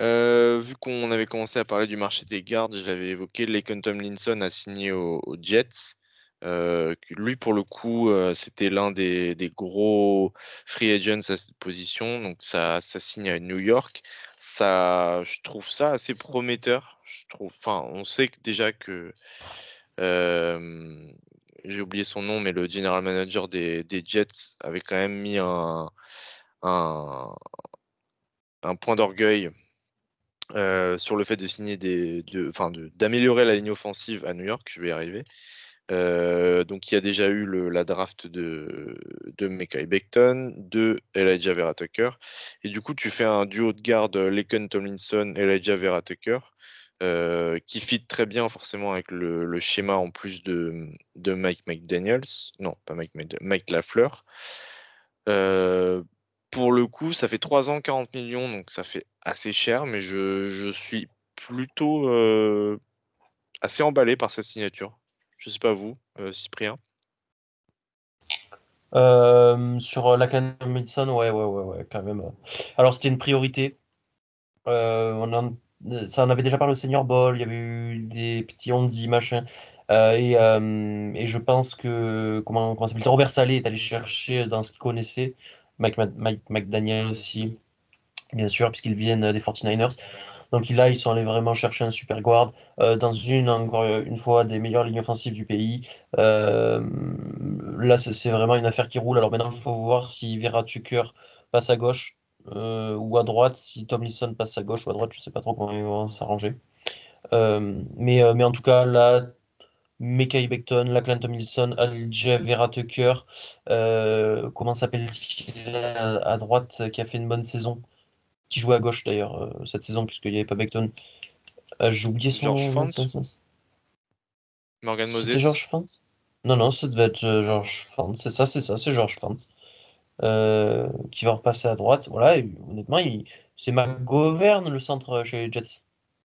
Euh, vu qu'on avait commencé à parler du marché des gardes, je l'avais évoqué, Laken Tomlinson a signé aux, Jets. Euh, lui, pour le coup, euh, c'était l'un des, gros free agents à cette position. Donc, ça, ça signe à New York. Ça, je trouve ça assez prometteur. Je trouve, on sait déjà que j'ai oublié son nom, mais le general manager des, Jets avait quand même mis un, un point d'orgueil euh, sur le fait de signer des, enfin d'améliorer la ligne offensive à New York, je vais y arriver. Euh, donc il y a déjà eu la draft de, de Mekai Beckton, de Elijah Vera Tucker, et du coup tu fais un duo de garde Laken Tomlinson, Elijah Vera Tucker, euh, qui fit très bien forcément avec le, schéma en plus de, de Mike McDaniels, non pas Mike, Mike Lafleur pour le coup, ça fait 3 ans, 40 millions, donc ça fait assez cher, mais je, suis plutôt euh, assez emballé par cette signature. Je sais pas vous, euh, Cyprien. Euh, sur la Wilson, ouais, ouais, ouais, ouais, quand même. Alors c'était une priorité. on ça en avait déjà parlé au Senior Ball, il y avait eu des petits ondis, machin. et, je pense que comment, Robert Salé est allé chercher dans ce qu'il connaissait Mike, McDaniel aussi, bien sûr, puisqu'ils viennent des 49ers. Donc là, ils sont allés vraiment chercher un super guard euh, dans une, encore une fois, des meilleures lignes offensives du pays. Euh, là, c'est vraiment une affaire qui roule. Alors maintenant, il faut voir si Vera Tucker passe à gauche euh, ou à droite, si Tomlinson passe à gauche ou à droite, je ne sais pas trop comment ils vont s'arranger. mais, mais en tout cas, là, Mekai Beckton, Lachlan Tomlinson, Jeff Vera Tucker, euh, comment s'appelle-t-il à, droite qui a fait une bonne saison, qui jouait à gauche d'ailleurs euh, cette saison puisqu'il n'y avait pas Beckton. Euh, j'ai oublié son nom. Morgan Moses. C'était George Fant? Non, non, ça devait être George Fant. C'est ça, c'est ça, c'est George Fant. qui va repasser à droite. Voilà, honnêtement, c'est McGovern le centre chez les Jets,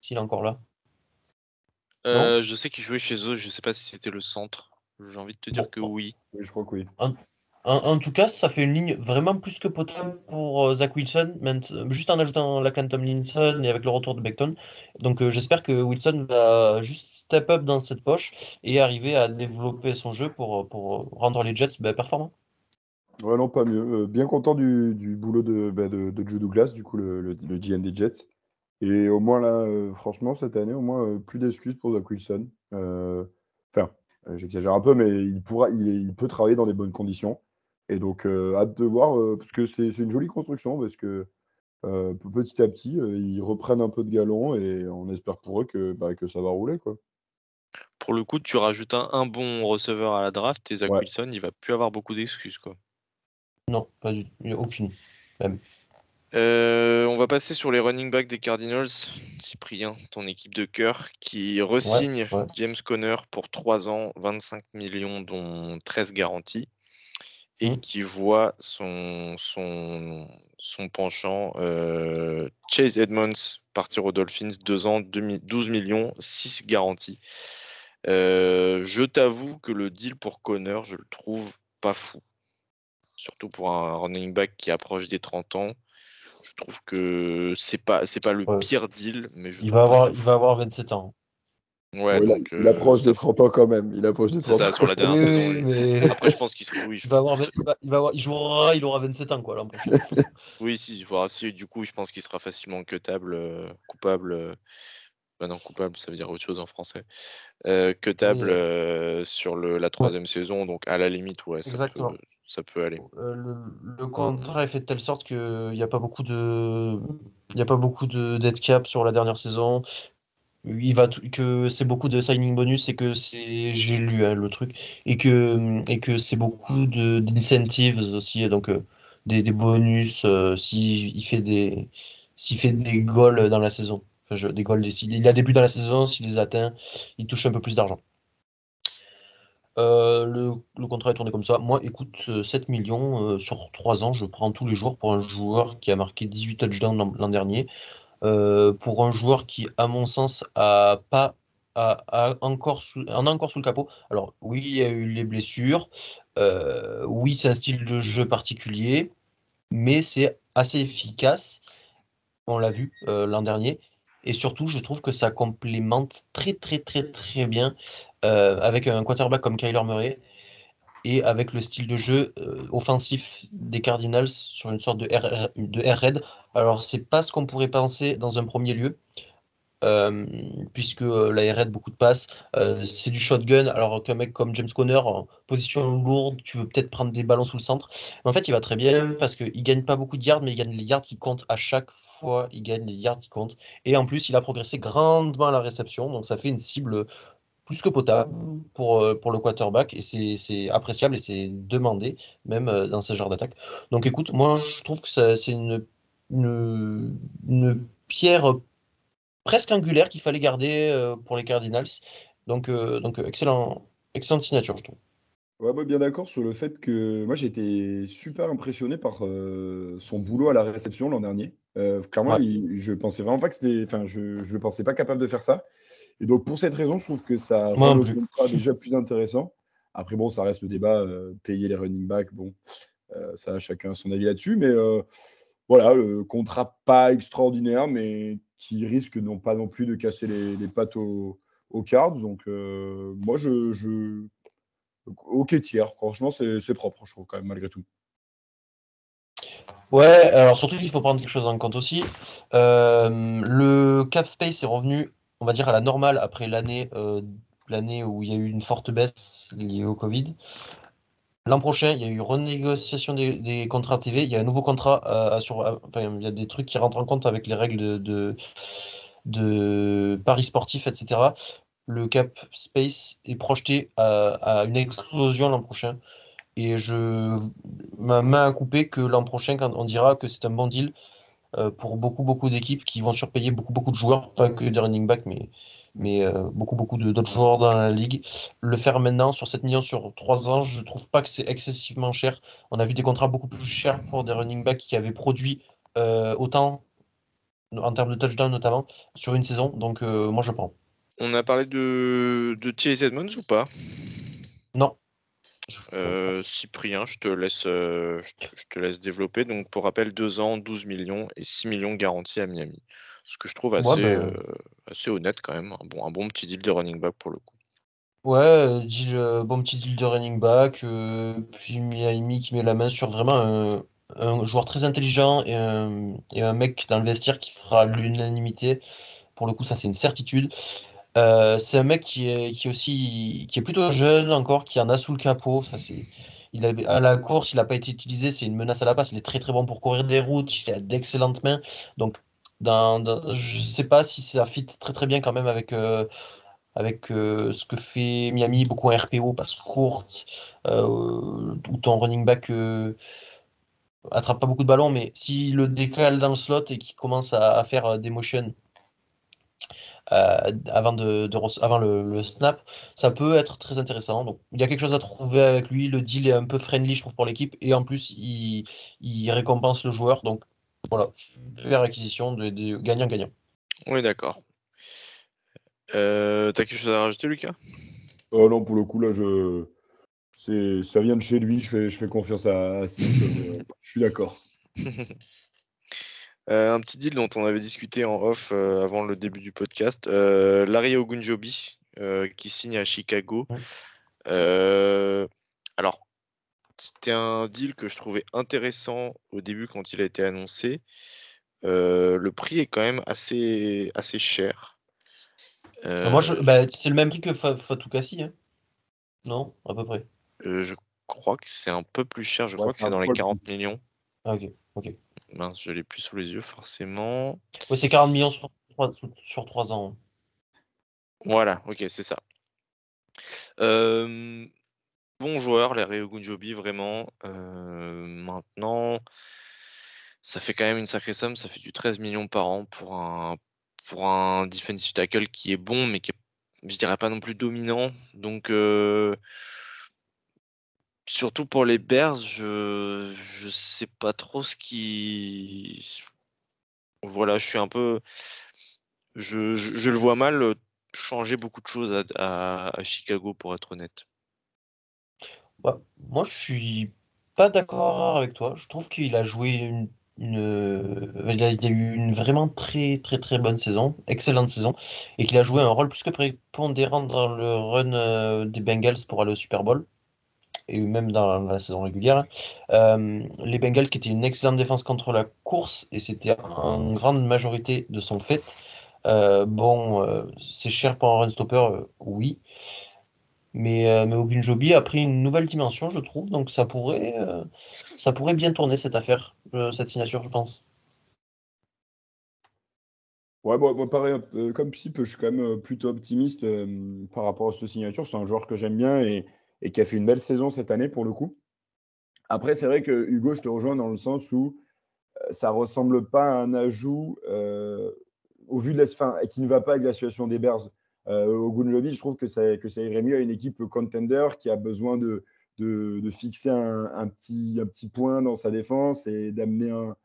s'il est encore là. Euh, je sais qu'il jouait chez eux, je sais pas si c'était le centre. J'ai envie de te dire que oui. Oui, je crois que oui. En, tout cas, ça fait une ligne vraiment plus que potable pour euh, Zach Wilson, même, euh, juste en ajoutant la Tomlinson et avec le retour de Beckton. Donc j'espère que Wilson va juste step up dans cette poche et arriver à développer son jeu pour, pour rendre les Jets bah, performants. Ouais, non, pas mieux. bien content du, boulot de, bah, de, de, Joe Douglas, du coup, le, le, le GM des Jets. Et au moins là, euh, franchement, cette année, au moins, euh, plus d'excuses pour Zach Wilson. Euh, enfin, j'exagère un peu, mais il, pourra, il, peut travailler dans des bonnes conditions. Et donc, hâte de voir, parce que c'est une jolie construction, parce que petit à petit, ils reprennent un peu de galon et on espère pour eux que, bah, que ça va rouler. Quoi. Pour le coup, tu rajoutes un, bon receveur à la draft et Zach Wilson, il va plus avoir beaucoup d'excuses. quoi. Non, pas du tout. Aucune. Même. Euh, on va passer sur les running backs des Cardinals. Cyprien, ton équipe de cœur, qui resigne James Conner pour 3 ans, 25 millions, dont 13 garanties, et mmh. qui voit son, son, son penchant euh, Chase Edmonds partir aux Dolphins, 2 ans, 12 millions, 6 garanties. Euh, je t'avoue que le deal pour Conner, je le trouve pas fou. Surtout pour un running back qui approche des 30 ans. Je trouve que c'est pas c'est pas le pire deal, mais il va avoir il va avoir 27 ans. Ouais, donc, il, approche des 30 ans quand même. Il approche des 30 C'est ça sur la dernière saison. Après, je pense qu'il sera. Oui, il va avoir, il, va, il, va avoir, il jouera, il aura 27 ans quoi oui, si, si, du coup, je pense qu'il sera facilement cutable, euh, coupable. Euh, bah non, coupable, ça veut dire autre chose en français. Euh, cutable euh, sur le, la troisième saison, donc à la limite, ouais. Exactement ça peut aller. Euh, le, contrat est fait de telle sorte qu'il n'y a pas beaucoup de, il y a pas beaucoup de dead cap sur la dernière saison. il va que c'est beaucoup de signing bonus et que c'est j'ai lu hein, le truc et que et que c'est beaucoup de d'incentives aussi donc euh, des, des, bonus euh, s'il fait des s'il fait des goals dans la saison enfin, je, des goals il a début dans la saison s'il les atteint il touche un peu plus d'argent euh, le, le, contrat est tourné comme ça. Moi, écoute, 7 millions sur 3 ans, je prends tous les jours pour un joueur qui a marqué 18 touchdowns l'an dernier. Euh, pour un joueur qui, à mon sens, a pas a, encore en a encore sous le capot. Alors oui, il y a eu les blessures. Euh, oui, c'est un style de jeu particulier, mais c'est assez efficace. On l'a vu euh, l'an dernier. Et surtout, je trouve que ça complémente très très très très bien avec un quarterback comme Kyler Murray et avec le style de jeu euh, offensif des Cardinals sur une sorte de R, de air raid. Alors, c'est pas ce qu'on pourrait penser dans un premier lieu, euh, puisque euh, la air raid, beaucoup de passes, c'est du shotgun, alors qu'un mec comme James Conner, en position lourde, tu veux peut-être prendre des ballons sous le centre. Mais en fait, il va très bien parce qu'il gagne pas beaucoup de yards, mais il gagne les yards qui comptent à chaque fois, il gagne les yards qui comptent. Et en plus, il a progressé grandement à la réception, donc ça fait une cible plus que potable pour, euh, pour le quarterback et c'est appréciable et c'est demandé même euh, dans ce genre d'attaque. Donc écoute, moi je trouve que c'est une, une, pierre presque angulaire qu'il fallait garder euh, pour les Cardinals. Donc, donc excellent, excellente signature, je trouve. Ouais, moi bien d'accord sur le fait que moi j'ai été super impressionné par son boulot à la réception l'an dernier. clairement, je pensais vraiment pas que c'était, enfin, je, je pensais pas capable de faire ça. Et donc, pour cette raison, je trouve que ça rend le contrat déjà plus intéressant. Après, bon, ça reste le débat, euh, payer les running backs, bon, euh, ça, chacun son avis là-dessus. Mais euh, voilà, le contrat pas extraordinaire, mais qui risque non pas non plus de casser les, pattes aux, cards. Donc, moi, je, je. Ok, tiers. Franchement, c'est propre, je trouve, quand même, malgré tout. Ouais, alors surtout qu'il faut prendre quelque chose en compte aussi. le cap space est revenu on va dire, à la normale après l'année euh, l'année où il y a eu une forte baisse liée au Covid. L'an prochain, il y a eu renégociation des, contrats TV. Il y a un nouveau contrat sur. Il y a des trucs qui rentrent en compte avec les règles de, paris sportifs, etc. Le cap space est projeté à, une explosion l'an prochain. Et je ma main à couper que l'an prochain, quand on dira que c'est un bon deal, pour beaucoup, beaucoup d'équipes qui vont surpayer beaucoup, beaucoup de joueurs, pas que des running backs, mais, mais euh, beaucoup, beaucoup d'autres joueurs dans la ligue. Le faire maintenant sur 7 millions sur 3 ans, je trouve pas que c'est excessivement cher. On a vu des contrats beaucoup plus chers pour des running backs qui avaient produit euh, autant, en termes de touchdown notamment, sur une saison. Donc moi, je prends. On a parlé de, de Chase Edmonds ou pas? Non. Euh, Cyprien, je te, laisse, euh, je, te, laisse développer. Donc, pour rappel, 2 ans, 12 millions et 6 millions garantis à Miami. Ce que je trouve assez, ben, euh, assez honnête quand même. Un bon, un bon petit deal de running back pour le coup. Ouais, bon petit deal de running back. puis Miami qui met la main sur vraiment un, joueur très intelligent et un, et un, mec dans le vestiaire qui fera l'unanimité. Pour le coup, ça c'est une certitude. Euh, c'est un mec qui est, qui aussi qui est plutôt jeune encore, qui en a sous le capot. Ça, c'est, à la course, il n'a pas été utilisé, c'est une menace à la passe. Il est très très bon pour courir des routes, il a d'excellentes mains. Donc, je ne sais pas si ça fit très très bien quand même avec, euh, avec euh, ce que fait Miami, beaucoup en RPO, passe courte, où ton running back attrape pas beaucoup de ballons, mais s'il le décale dans le slot et qu'il commence à faire des motions euh, avant, de, avant le, snap, ça peut être très intéressant. Donc, il y a quelque chose à trouver avec lui. Le deal est un peu friendly, je trouve, pour l'équipe. Et en plus, il, il, récompense le joueur. Donc, voilà, super acquisition de, de gagnant-gagnant. Oui, d'accord. Euh, T'as quelque chose à rajouter, Lucas? Oh Non, pour le coup, là, je. Ça vient de chez lui, je fais, je fais confiance à, à je suis d'accord. Euh, un petit deal dont on avait discuté en off euh, avant le début du podcast. Euh, Larry Ogunjobi qui signe à Chicago. alors, c'était un deal que je trouvais intéressant au début quand il a été annoncé. le prix est quand même assez, assez cher. Ah, moi, bah, c'est le même prix que Fatou Kassi, hein non À peu près. je crois que c'est un peu plus cher. Je crois que c'est dans les 40 millions. Ah, ok, ok. Mince, je l'ai plus sous les yeux, forcément. C'est 40 millions sur 3, sur 3 ans. Voilà, ok, c'est ça. Euh, bon joueur, Larry Ogunjobi, vraiment. Euh, maintenant, ça fait quand même une sacrée somme. Ça fait du 13 millions par an pour un, pour un defensive tackle qui est bon, mais qui est, je dirais pas non plus dominant. Donc, euh, surtout pour les Bears, je je sais pas trop ce qui. Voilà, je suis un peu. Je, je, le vois mal euh, changer beaucoup de choses à, Chicago, pour être honnête. Bah, moi, je suis pas d'accord avec toi. Je trouve qu'il a joué une, une il, a, il, a, eu une vraiment très très très bonne saison, excellente saison, et qu'il a joué un rôle plus que prépondérant dans le run euh, des Bengals pour aller au Super Bowl et même dans la saison régulière. Euh, les Bengals qui étaient une excellente défense contre la course, et c'était en grande majorité de son fait. Euh, bon, euh, c'est cher pour un run stopper, oui. Mais, mais a pris une nouvelle dimension, je trouve, donc ça pourrait, ça pourrait bien tourner cette affaire, cette signature, je pense. Ouais, bon, pareil, comme Psy, je suis quand même plutôt optimiste par rapport à cette signature. C'est un joueur que j'aime bien et, et qui a fait une belle saison cette année pour le coup. Après, c'est vrai que Hugo, je te rejoins dans le sens où euh, ça ne ressemble pas à un ajout euh, au vu de la fin et qui ne va pas avec la situation des Bears. Euh, au Lobby, je trouve que ça, que ça irait mieux à une équipe contender qui a besoin de, de, fixer un, petit, un petit point dans sa défense et d'amener un,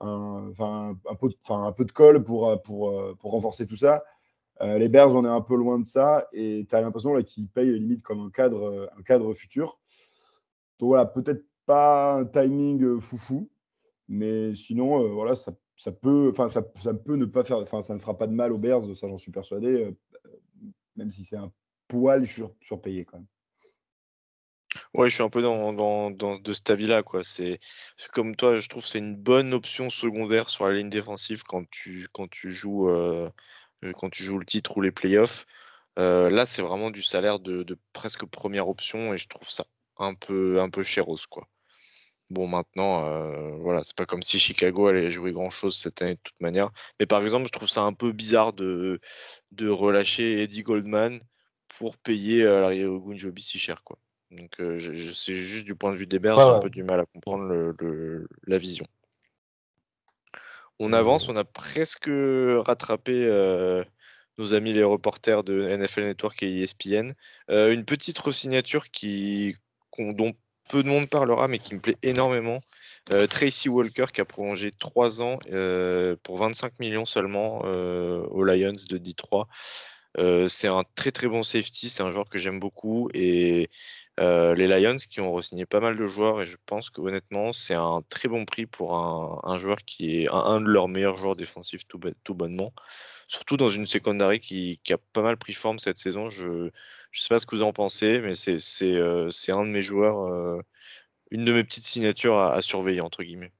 un, un, peu, un peu de colle pour, pour, pour renforcer tout ça. Euh, les Bears, on est un peu loin de ça et tu as l'impression qu'ils payent limite comme un cadre, un cadre futur. Donc voilà, peut-être pas un timing euh, foufou, mais sinon, euh, voilà, ça, ça peut, ça, ça, peut ne pas faire, enfin, ça ne fera pas de mal aux Bears, ça j'en suis persuadé, même si c'est un poil sur, surpayé quand même. Ouais, je suis un peu dans, dans, dans de cet avis-là, quoi. C'est comme toi, je trouve que c'est une bonne option secondaire sur la ligne défensive quand tu quand tu joues quand tu joues le titre ou les playoffs. Euh, là, c'est vraiment du salaire de, presque première option et je trouve ça un peu, un peu chéros, quoi. Bon, maintenant, euh, voilà, c'est pas comme si Chicago allait jouer grand chose cette année de toute manière. Mais par exemple, je trouve ça un peu bizarre de, de relâcher Eddie Goldman pour payer euh, Gunjobi si cher, quoi. Donc, c'est juste du point de vue des Bears, j'ai un peu du mal à comprendre le, la vision. On avance, on a presque rattrapé euh, nos amis les reporters de NFL Network et ESPN. Euh, une petite resignature qui, dont peu de monde parlera, mais qui me plaît énormément. Euh, Tracy Walker qui a prolongé 3 ans pour 25 millions seulement aux Lions de Detroit. c'est un très très bon safety, c'est un joueur que j'aime beaucoup et euh, les Lions qui ont re-signé pas mal de joueurs et je pense que honnêtement c'est un très bon prix pour un, joueur qui est un, de leurs meilleurs joueurs défensifs tout, bonnement. Surtout dans une secondary qui, a pas mal pris forme cette saison. Je ne sais pas ce que vous en pensez, mais c'est euh, un de mes joueurs, euh, une de mes petites signatures à surveiller entre guillemets.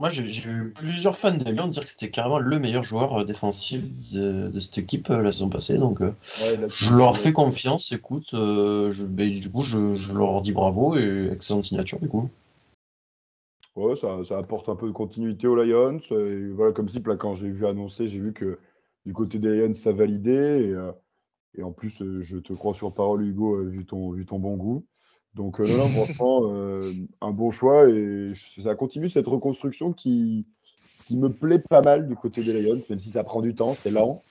Moi, j'ai eu plusieurs fans de Lyon dire que c'était carrément le meilleur joueur euh, défensif de, cette équipe euh, la saison passée. Donc, euh, je leur fais confiance. Écoute, je, ben, du coup, je, leur dis bravo et excellente signature, du coup. Ouais, ça, apporte un peu de continuité aux Lions. Et voilà, comme si, là, quand j'ai vu annoncer, j'ai vu que du côté des Lions, ça validait. Et, en plus, je te crois sur parole, Hugo, vu ton, vu ton bon goût. Donc euh, là, franchement, euh, un bon choix et ça continue cette reconstruction qui, qui me plaît pas mal du côté des Lions, même si ça prend du temps, c'est lent.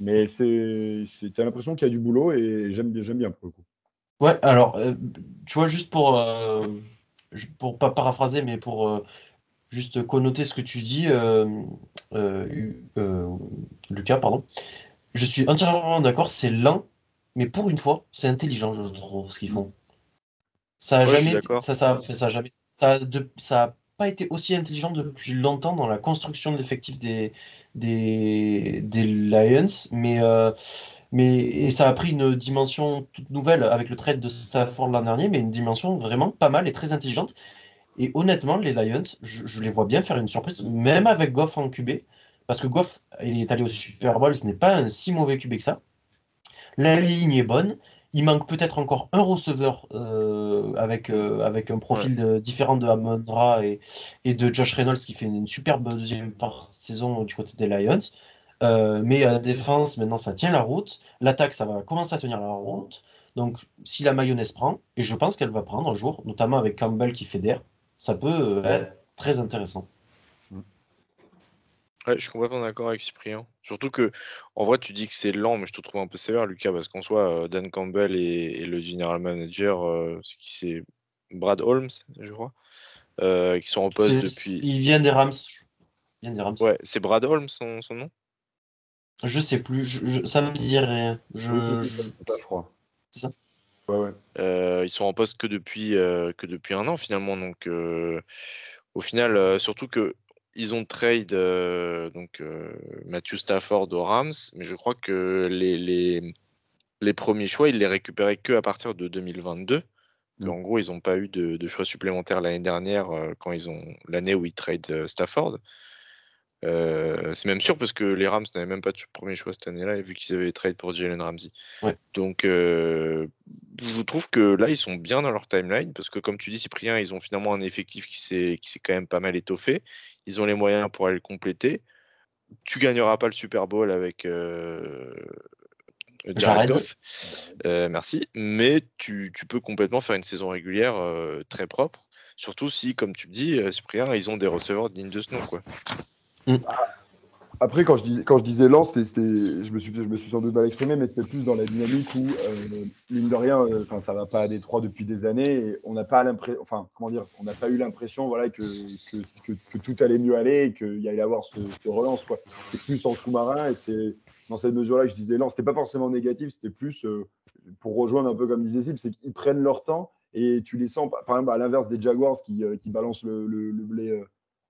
Mais c'est, tu as l'impression qu'il y a du boulot et j'aime bien, j'aime bien pour le coup. Ouais, alors, euh, tu vois, juste pour, pour pas paraphraser, mais pour juste connoter ce que tu dis, Lucas, pardon, je suis entièrement d'accord, c'est lent, mais pour une fois, c'est intelligent, je trouve, ce qu'ils font. Ça a jamais, ça, ça, ça, jamais, ça, de, ça a pas été aussi intelligent depuis longtemps dans la construction de l'effectif des, des, des Lions, mais, euh, mais et ça a pris une dimension toute nouvelle avec le trade de Stafford l'an dernier, mais une dimension vraiment pas mal et très intelligente. Et honnêtement, les Lions, je, je les vois bien faire une surprise, même avec Goff en QB, parce que Goff, il est allé au Super Bowl, ce n'est pas un si mauvais QB que ça. La ligne est bonne. Il manque peut-être encore un receveur euh, avec, euh, avec un profil différent de Amon et, et, de Josh Reynolds qui fait une superbe deuxième saison du côté des Lions. mais la défense, maintenant, ça tient la route. L'attaque, ça va commencer à tenir la route. Donc, si la mayonnaise prend, et je pense qu'elle va prendre un jour, notamment avec Campbell qui fédère, ça peut être très intéressant. Ouais, je suis complètement d'accord avec Cyprien. Surtout que, en vrai, tu dis que c'est lent, mais je te trouve un peu sévère, Lucas, parce qu'en soi, Dan Campbell et, le general manager, c'est qui? C'est Brad Holmes, je crois, qui sont en poste depuis. Il vient des Rams. Ouais, c'est Brad Holmes son, son, nom? Je sais plus, je, ça me dit rien. Je, C'est ça Ouais, ouais. ils sont en poste que depuis, que depuis un an finalement, donc au final, surtout que ils ont trade donc Matthew Stafford aux Rams, mais je crois que les, les, les premiers choix, ils les récupéraient que à partir de 2022. Mmh. En gros, ils n'ont pas eu de, de choix supplémentaires l'année dernière quand ils ont l'année où ils trade Stafford. Euh, c'est même sûr parce que les Rams n'avaient même pas de premier choix cette année-là, vu qu'ils avaient trade pour Jalen Ramsey. Donc, euh, je trouve que là, ils sont bien dans leur timeline parce que, comme tu dis, Cyprien, ils ont finalement un effectif qui s'est quand même pas mal étoffé. Ils ont les moyens pour aller le compléter. Tu gagneras pas le Super Bowl avec euh, Jared Goff. merci. Mais tu, tu, peux complètement faire une saison régulière très propre. Surtout si, comme tu dis, Cyprien, ils ont des receveurs dignes de ce nom. Quoi. Mm. Après, quand je, dis, quand je disais lent, c'était, je, me suis, je me suis sans doute mal exprimé, mais c'était plus dans la dynamique où, euh, mine de rien, euh, ça va pas à Détroit depuis des années. Et on n'a pas pas eu l'impression, voilà, que, que, tout allait mieux aller et qu'il y allait avoir ce, relance, quoi. C'est plus en sous-marin et c'est dans cette mesure-là que je disais lent. C'était pas forcément négatif, c'était plus euh, pour rejoindre un peu comme disait Sib, c'est qu'ils prennent leur temps et tu les sens, par exemple, à l'inverse des Jaguars qui, qui balancent le, le, le blé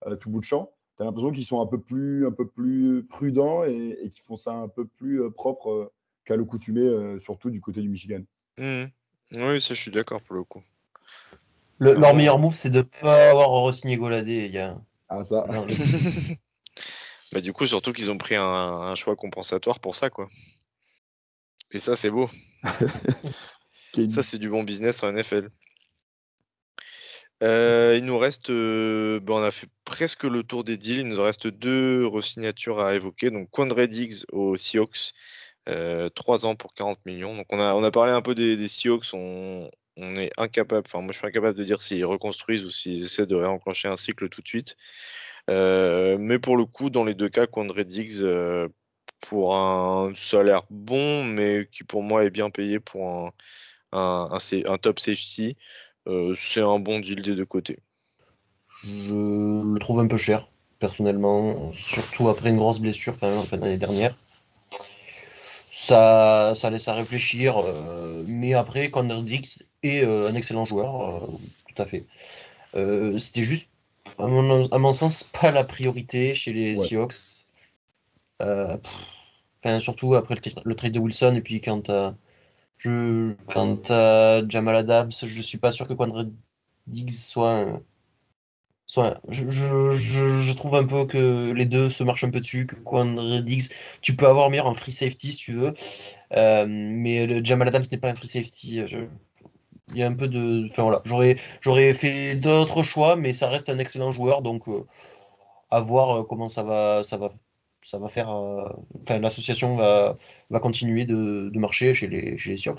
à tout bout de champ tu as l'impression qu'ils sont un peu plus, un peu plus prudents et, et qu'ils font ça un peu plus euh, propre euh, qu'à l'accoutumée, euh, surtout du côté du Michigan. Mmh. Oui, ça, je suis d'accord pour le coup. leur meilleur move, c'est de ne pas avoir re-signé Goladé. Il y a... Ah, ça. bah, du coup, surtout qu'ils ont pris un, un, choix compensatoire pour ça, quoi. Et ça, c'est beau. ça, c'est du bon business en NFL. Euh, il nous reste, euh, ben, on a fait presque le tour des deals. Il nous reste deux resignatures à évoquer. Donc, Quandre Diggs aux Seahawks, euh, 3 ans pour 40 millions. Donc, on a, on a parlé un peu des, Seahawks. On, est incapable, enfin, moi je suis incapable de dire s'ils reconstruisent ou s'ils essaient de réenclencher un cycle tout de suite. Euh, mais pour le coup, dans les deux cas, Quandre Diggs, pour un salaire bon, mais qui pour moi est bien payé pour un, un top safety. Euh, c'est un bon deal des deux côtés. Je le trouve un peu cher, personnellement, surtout après une grosse blessure quand même en fin d'année dernière. Ça, ça laisse à réfléchir, euh, mais après, Connor Dix est euh, un excellent joueur, tout à fait. C'était juste, à mon, sens, pas la priorité chez les Seahawks. Enfin, surtout après le, trade de Wilson et puis quand je, quant à Jamal Adams, je suis pas sûr que Quandre Diggs soit. soit je, je, je, trouve un peu que les deux se marchent un peu dessus. Que Quandre Diggs, tu peux avoir meilleur en free safety si tu veux. Euh, mais le Jamal Adams n'est pas un free safety. il y a un peu de. Enfin voilà, j'aurais, j'aurais fait d'autres choix, mais ça reste un excellent joueur. Donc, euh, à voir euh, comment ça va, ça va ça va faire. Euh, enfin, l'association va, va continuer de, de, marcher chez les, chez les Sioux.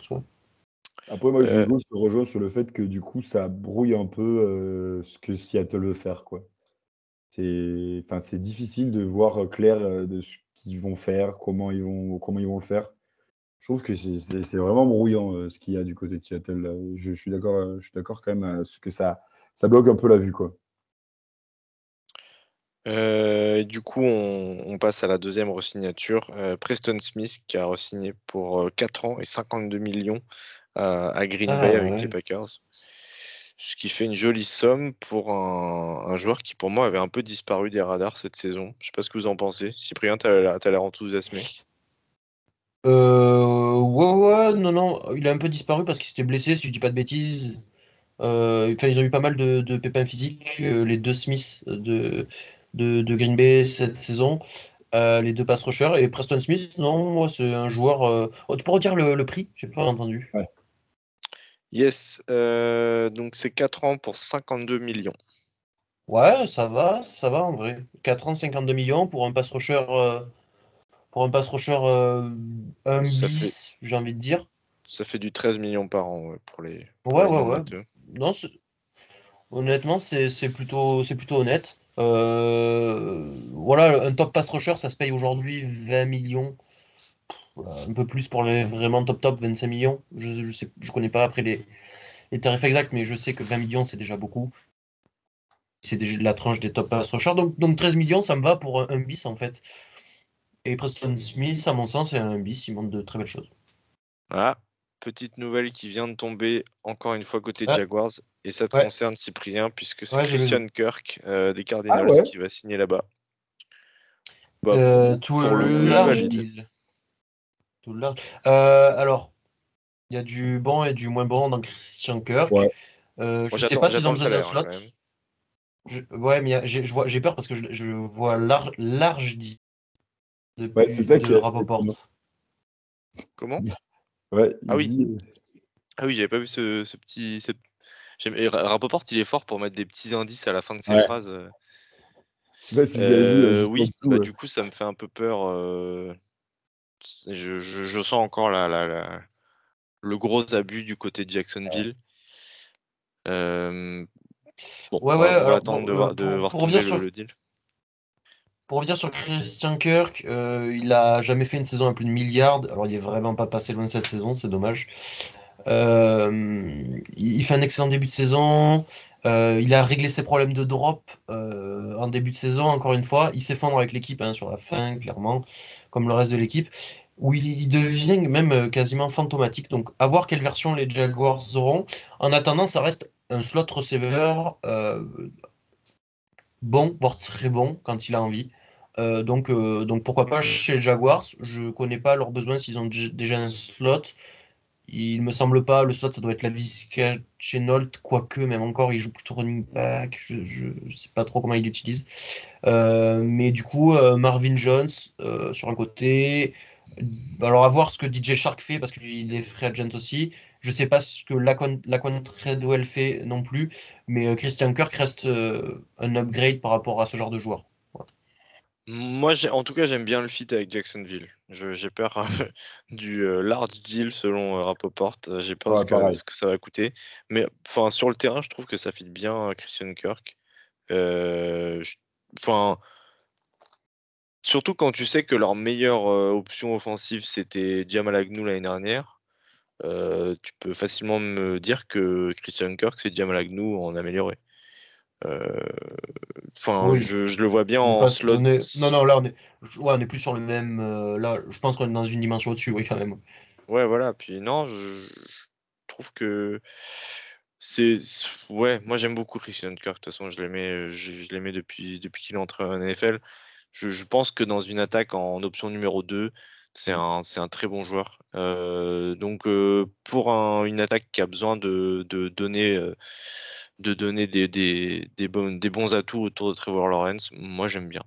Après, moi, je euh... rejoins sur le fait que du coup, ça brouille un peu euh, ce que Seattle veut faire. quoi. C'est enfin, difficile de voir clair euh, de ce qu'ils vont faire, comment ils vont, comment ils vont le faire. Je trouve que c'est vraiment brouillant ce qu'il y a du côté de Seattle. Je, je suis d'accord quand même à ce que ça, ça bloque un peu la vue. quoi. Euh, du coup, on, passe à la deuxième resignature. Euh, Preston Smith qui a resigné pour 4 euh, ans et 52 millions à Green ah, Bay avec les Packers. Ce qui fait une jolie somme pour un, joueur qui, pour moi, avait un peu disparu des radars cette saison. Je sais pas ce que vous en pensez. Cyprien, tu as, l'air enthousiasmé. Euh, ouais, ouais, non, non, il a un peu disparu parce qu'il s'était blessé, si je dis pas de bêtises. Enfin, ils ont eu pas mal de, de pépins physiques, les deux Smiths de, de, Green Bay cette saison. Euh, les deux pass rushers. Et Preston Smith, non, moi, c'est un joueur. Euh, oh, tu peux redire le, le prix? J'ai pas entendu. Yes, euh, donc c'est 4 ans pour 52 millions. Ouais, ça va, ça va en vrai. 4 ans, 52 millions pour un pass rusher pour un pass rusher euh, un bis, j'ai envie de dire. Ça fait du 13 millions par an ouais, pour les. pour Ouais, les ouais, ouais. Non, honnêtement, c'est c'est plutôt, c'est plutôt honnête. Euh, voilà, un top pass rusher, ça se paye aujourd'hui 20 millions. Voilà, un peu plus pour les vraiment top top, 25 millions. Je, je sais, je connais pas après les, les tarifs exacts, mais je sais que 20 millions, c'est déjà beaucoup. C'est déjà la tranche des top pass rushers. Donc, donc 13 millions, ça me va pour un, un bis en fait. Et Preston Smith, à mon sens, c'est un bis, il montre de très belles choses. Voilà. Petite nouvelle qui vient de tomber encore une fois côté Ouais. Jaguars. Et ça te Ouais. concerne, Cyprien, puisque c'est Ouais. Christian Kirk euh, des Cardinals ouais. qui va signer là-bas. Bah, Euh, tout le large deal. Tout large. Euh, alors, il y a du bon et du moins bon dans Christian Kirk. Euh, je sais j'attends- pas s'ils ont besoin d'un hein, slot. Je- ouais, mais j'ai peur parce que je, je vois large, large deal de, Ouais, c'est ça de qui Rapoport. Comment? Ouais, Ah oui. dit, Ah oui, j'avais pas vu ce, ce petit. J'aime- et Ra- Rapoport, il est fort pour mettre des petits indices à la fin de ses Ouais. phrases. euh. Je sais pas si vous avez vu. euh, Euh, oui, bah, du coup, ça me fait un peu peur. euh, Je, je- je sens encore la, la- la- le gros abus du côté de Jacksonville. Euh, Bon, Ouais, on ouais, on va attendre bon, de voir, de pour- voir le, sur- le deal. Pour revenir sur Christian Kirk, euh, il a jamais fait une saison à plus de milliards. Alors, il est vraiment pas passé loin de cette saison, c'est dommage. Euh, il fait un excellent début de saison. Euh, il a réglé ses problèmes de drop euh, en début de saison, encore une fois. Il s'effondre avec l'équipe hein, sur la fin, clairement, comme le reste de l'équipe, où il, devient même quasiment fantomatique. Donc, à voir quelle version les Jaguars auront. En attendant, ça reste un slot receiver euh, bon, voire très bon quand il a envie. Donc, donc pourquoi pas chez les Jaguars? Je connais pas leurs besoins s'ils ont déjà un slot. Il me semble pas, le slot ça doit être la Visca Chenault, quoique même encore il joue plutôt running back, je, je, sais pas trop comment il l'utilise. Euh, mais du coup, euh, Marvin Jones euh, sur un côté. Alors à voir ce que DJ Shark fait parce qu'il est free agent aussi. Je sais pas ce que Lacon, Lacon Treadwell fait non plus, mais Christian Kirk reste un upgrade par rapport à ce genre de joueur. Moi, en tout cas, j'aime bien le fit avec Jacksonville. J'ai peur du euh, large deal selon euh, Rapoport. Euh, J'ai peur de Ouais, ce que, pareil. ce que ça va coûter. Mais enfin, sur le terrain, je trouve que ça fit bien à Christian Kirk. Enfin, surtout quand tu sais que leur meilleure euh, option offensive c'était Jamal Agnew l'année dernière. euh, tu peux facilement me dire que Christian Kirk c'est Jamal Agnew en amélioré. Euh, Enfin, Oui. je, je le vois bien en slot. est- Non, non, là on est, ouais, on est plus sur le même. euh, là, je pense qu'on est dans une dimension au-dessus, oui, quand même. Ouais, voilà. Puis non, je, je trouve que c'est. Ouais, moi j'aime beaucoup Christian Kirk. De toute façon, je l'aimais, je, je depuis, depuis qu'il est entré en NFL. Je, pense que dans une attaque en option numéro 2, c'est un, un très bon joueur. Euh, donc, pour un- une attaque qui a besoin de, de donner, de donner des, des, des, bons, des bons atouts autour de Trevor Lawrence, moi j'aime bien.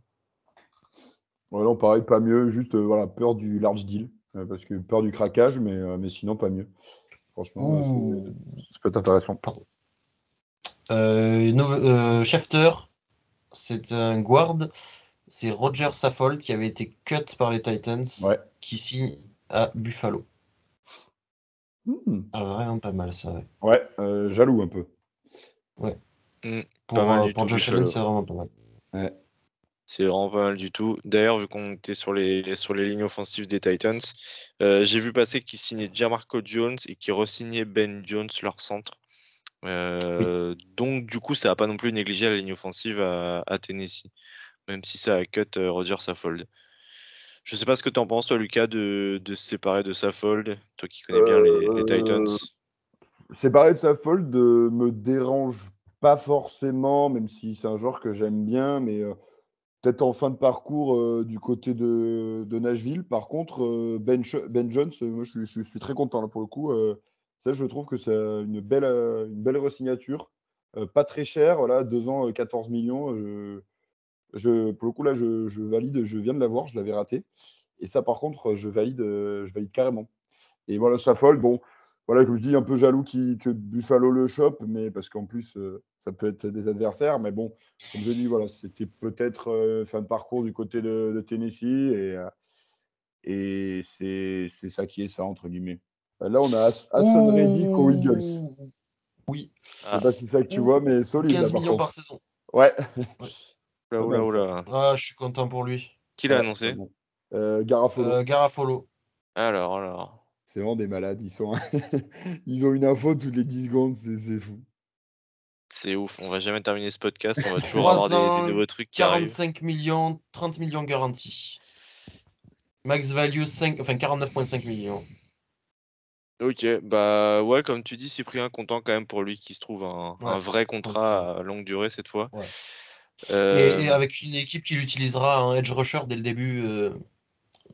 Ouais, non, pareil, pas mieux. Juste euh, voilà, peur du large deal. euh, parce que peur du craquage, mais, euh, mais sinon, pas mieux. Franchement, c'est- ça peut être intéressant. Euh, euh, Schefter, c'est un guard. C'est Roger Saffold qui avait été cut par les Titans, Ouais. qui signe à Buffalo. Hmm. Ah, vraiment pas mal ça. ouais. Ouais, euh, jaloux un peu. Pour, Pas mal euh, pour Josh. Allen, c'est vraiment pas mal. C'est vraiment pas mal du tout. D'ailleurs, vu qu'on était sur les, sur les lignes offensives des Titans, euh, j'ai vu passer qu'ils signaient Jamarco Jones et qu'ils re-signaient Ben Jones, leur centre. Euh, Donc, du coup, ça n'a pas non plus négligé la ligne offensive à, à Tennessee, même si ça a cut euh, Roger Saffold. Je sais pas ce que tu en penses, toi, Lucas, de, de se séparer de Saffold, toi qui connais bien les, les Titans. Euh, Séparé de sa fold me dérange pas forcément, même si c'est un joueur que j'aime bien, mais euh, peut-être en fin de parcours euh, du côté de, Nashville. Par contre, euh, ben, Ben Jones, moi je, suis- très content là pour le coup. ça, je trouve que c'est une belle, une belle resignature. Pas très cher, voilà, 2 ans, euh, 14 millions. je, pour le coup, là, je, valide, je viens de l'avoir, je l'avais raté. Et ça, par contre, je valide, je valide carrément. Et voilà, ça. Bon, voilà, comme je dis, un peu jaloux qui, que Buffalo le chope, mais parce qu'en plus, euh, ça peut être des adversaires. Mais bon, comme je dis, voilà, c'était peut-être euh, fin de parcours du côté de, de Tennessee. Et, euh, Et c'est ça qui est ça, entre guillemets. Euh, Là, on a Has- Hassan Reddick aux Eagles. Oui, Je sais pas si c'est ça que tu vois, mais solide. là, 15 par millions contre. par saison. Ouais. Oula, oula, oula. Ah, je suis content pour lui. Qui l'a Ouais, annoncé. Euh, Garafolo. Euh, Garafolo. Alors, alors. C'est vraiment des malades. Ils, sont... Ils ont une info toutes les 10 secondes, c'est fou. C'est ouf, on va jamais terminer ce podcast, on va toujours avoir des- ans, des, nouveaux trucs qui arrivent. 45 millions, 30 millions garantis. Max value 5, enfin 49,5 millions. Ok, bah ouais, comme tu dis, Cyprien, content quand même pour lui qui se trouve un, vrai contrat à longue durée cette fois. Ouais. Euh, Et, et avec une équipe qui l'utilisera en edge rusher dès le début euh,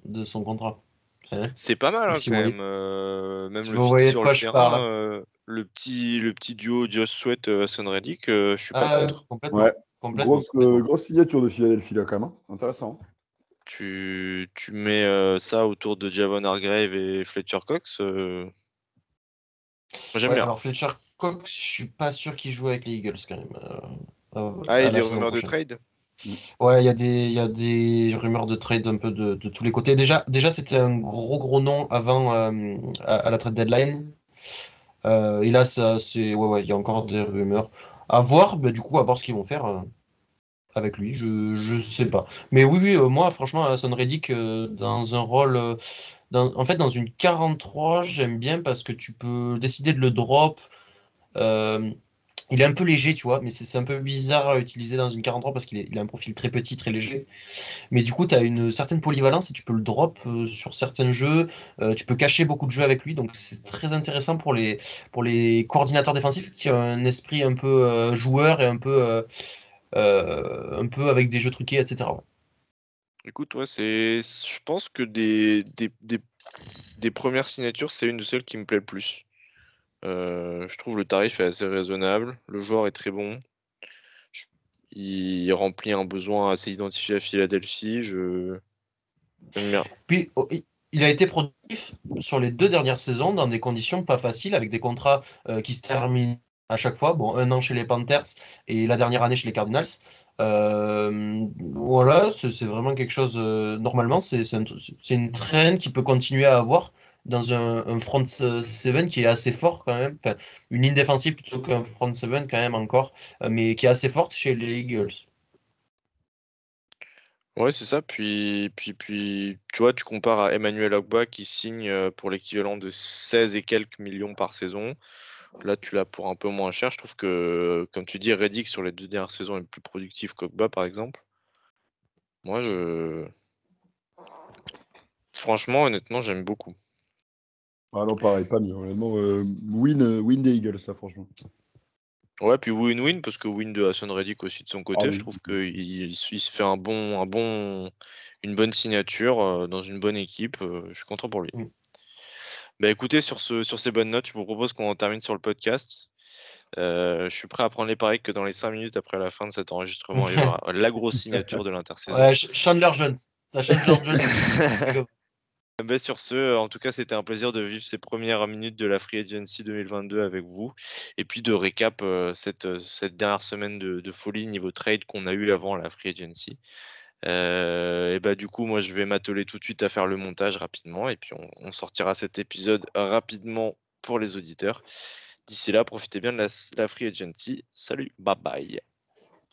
de son contrat. Hein C'est pas mal hein, quand même. euh, même si le vous fit voyez de sur quoi le je terrain, parle. euh, le petit le petit duo Josh Sweat euh, Hassan Reddick, euh, je suis pas Ah, contre. complètement. Ouais. complètement, Grosse, complètement. euh, grosse signature de Philadelphie là quand même. hein. Intéressant. Tu, tu mets euh, ça autour de Javon Hargrave et Fletcher Cox. euh, j'aime Ouais, bien. alors Fletcher Cox, je suis pas sûr qu'il joue avec les Eagles quand même. Ah, il y à a des rumeurs de trade? Ouais, il y, a des- y a des rumeurs de trade un peu de, tous les côtés. Déjà, déjà c'était un gros gros nom avant euh, à, la trade deadline. Euh, et là, c'est, ouais, ouais, il y a encore des rumeurs. À voir, bah, du coup, à voir ce qu'ils vont faire euh, avec lui. Je, je sais pas. Mais oui, oui, moi, franchement, Hassan Reddick, dans un rôle. en fait, dans une 43, j'aime bien parce que tu peux décider de le drop. Il est un peu léger, tu vois, mais c'est un peu bizarre à utiliser dans une 43 parce qu'il a un profil très petit, très léger. Mais du coup, tu as une certaine polyvalence et tu peux le drop euh, sur certains jeux. Euh, tu peux cacher beaucoup de jeux avec lui. Donc, c'est très intéressant pour les, coordinateurs défensifs qui ont un esprit un peu euh, joueur et un peu, avec des jeux truqués, etc. Écoute, ouais, c'est. Je pense que des, des premières signatures, c'est une de celles qui me plaît le plus. Euh, je trouve le tarif est assez raisonnable. Le joueur est très bon. Il remplit un besoin assez identifié à Philadelphie. Je. Puis, oh, il- a été productif sur les deux dernières saisons dans des conditions pas faciles, avec des contrats euh, qui se terminent à chaque fois. Bon, un an chez les Panthers et la dernière année chez les Cardinals. Euh, voilà, c'est vraiment quelque chose. normalement, c'est une traîne qui peut continuer à avoir dans un, front euh, seven qui est assez fort quand même. Une ligne défensive plutôt qu'un front seven quand même encore, euh, mais qui est assez forte chez les Eagles. Ouais, c'est ça. Puis, puis, puis, tu vois, tu compares à Emmanuel Ogba qui signe euh, pour l'équivalent de 16 et quelques millions par saison. Là, tu l'as pour un peu moins cher. Je trouve que, comme tu dis, Reddick sur les deux dernières saisons est plus productif qu'Ogba, par exemple. Moi, je. Franchement, honnêtement, j'aime beaucoup. Ah non, pareil, pas mieux. Honnêtement, euh, win, euh, win des Eagles, ça, franchement. Ouais, puis win-win, parce que win de Hassan Reddick aussi de son côté. Ah Je oui. trouve qu'il il se fait un bon, un bon, une bonne signature euh, dans une bonne équipe. euh, je suis content pour lui. Mm. Bah écoutez, sur, ce, sur ces bonnes notes, je vous propose qu'on en termine sur le podcast. Euh, je suis prêt à prendre les paris que dans les 5 minutes après la fin de cet enregistrement, il y aura la grosse signature de l'intersaison. Ouais, Chandler Jones. T'as Chandler Jones. Bah, sur ce, en tout cas, c'était un plaisir de vivre ces premières minutes de la Free Agency 2022 avec vous. Et puis de récap euh, cette, euh, cette dernière semaine de, folie niveau trade qu'on a eu avant la Free Agency. Euh, et bah du coup, moi, je vais m'atteler tout de suite à faire le montage rapidement. Et puis on, sortira cet épisode rapidement pour les auditeurs. D'ici là, profitez bien de la Free Agency. Salut, bye bye.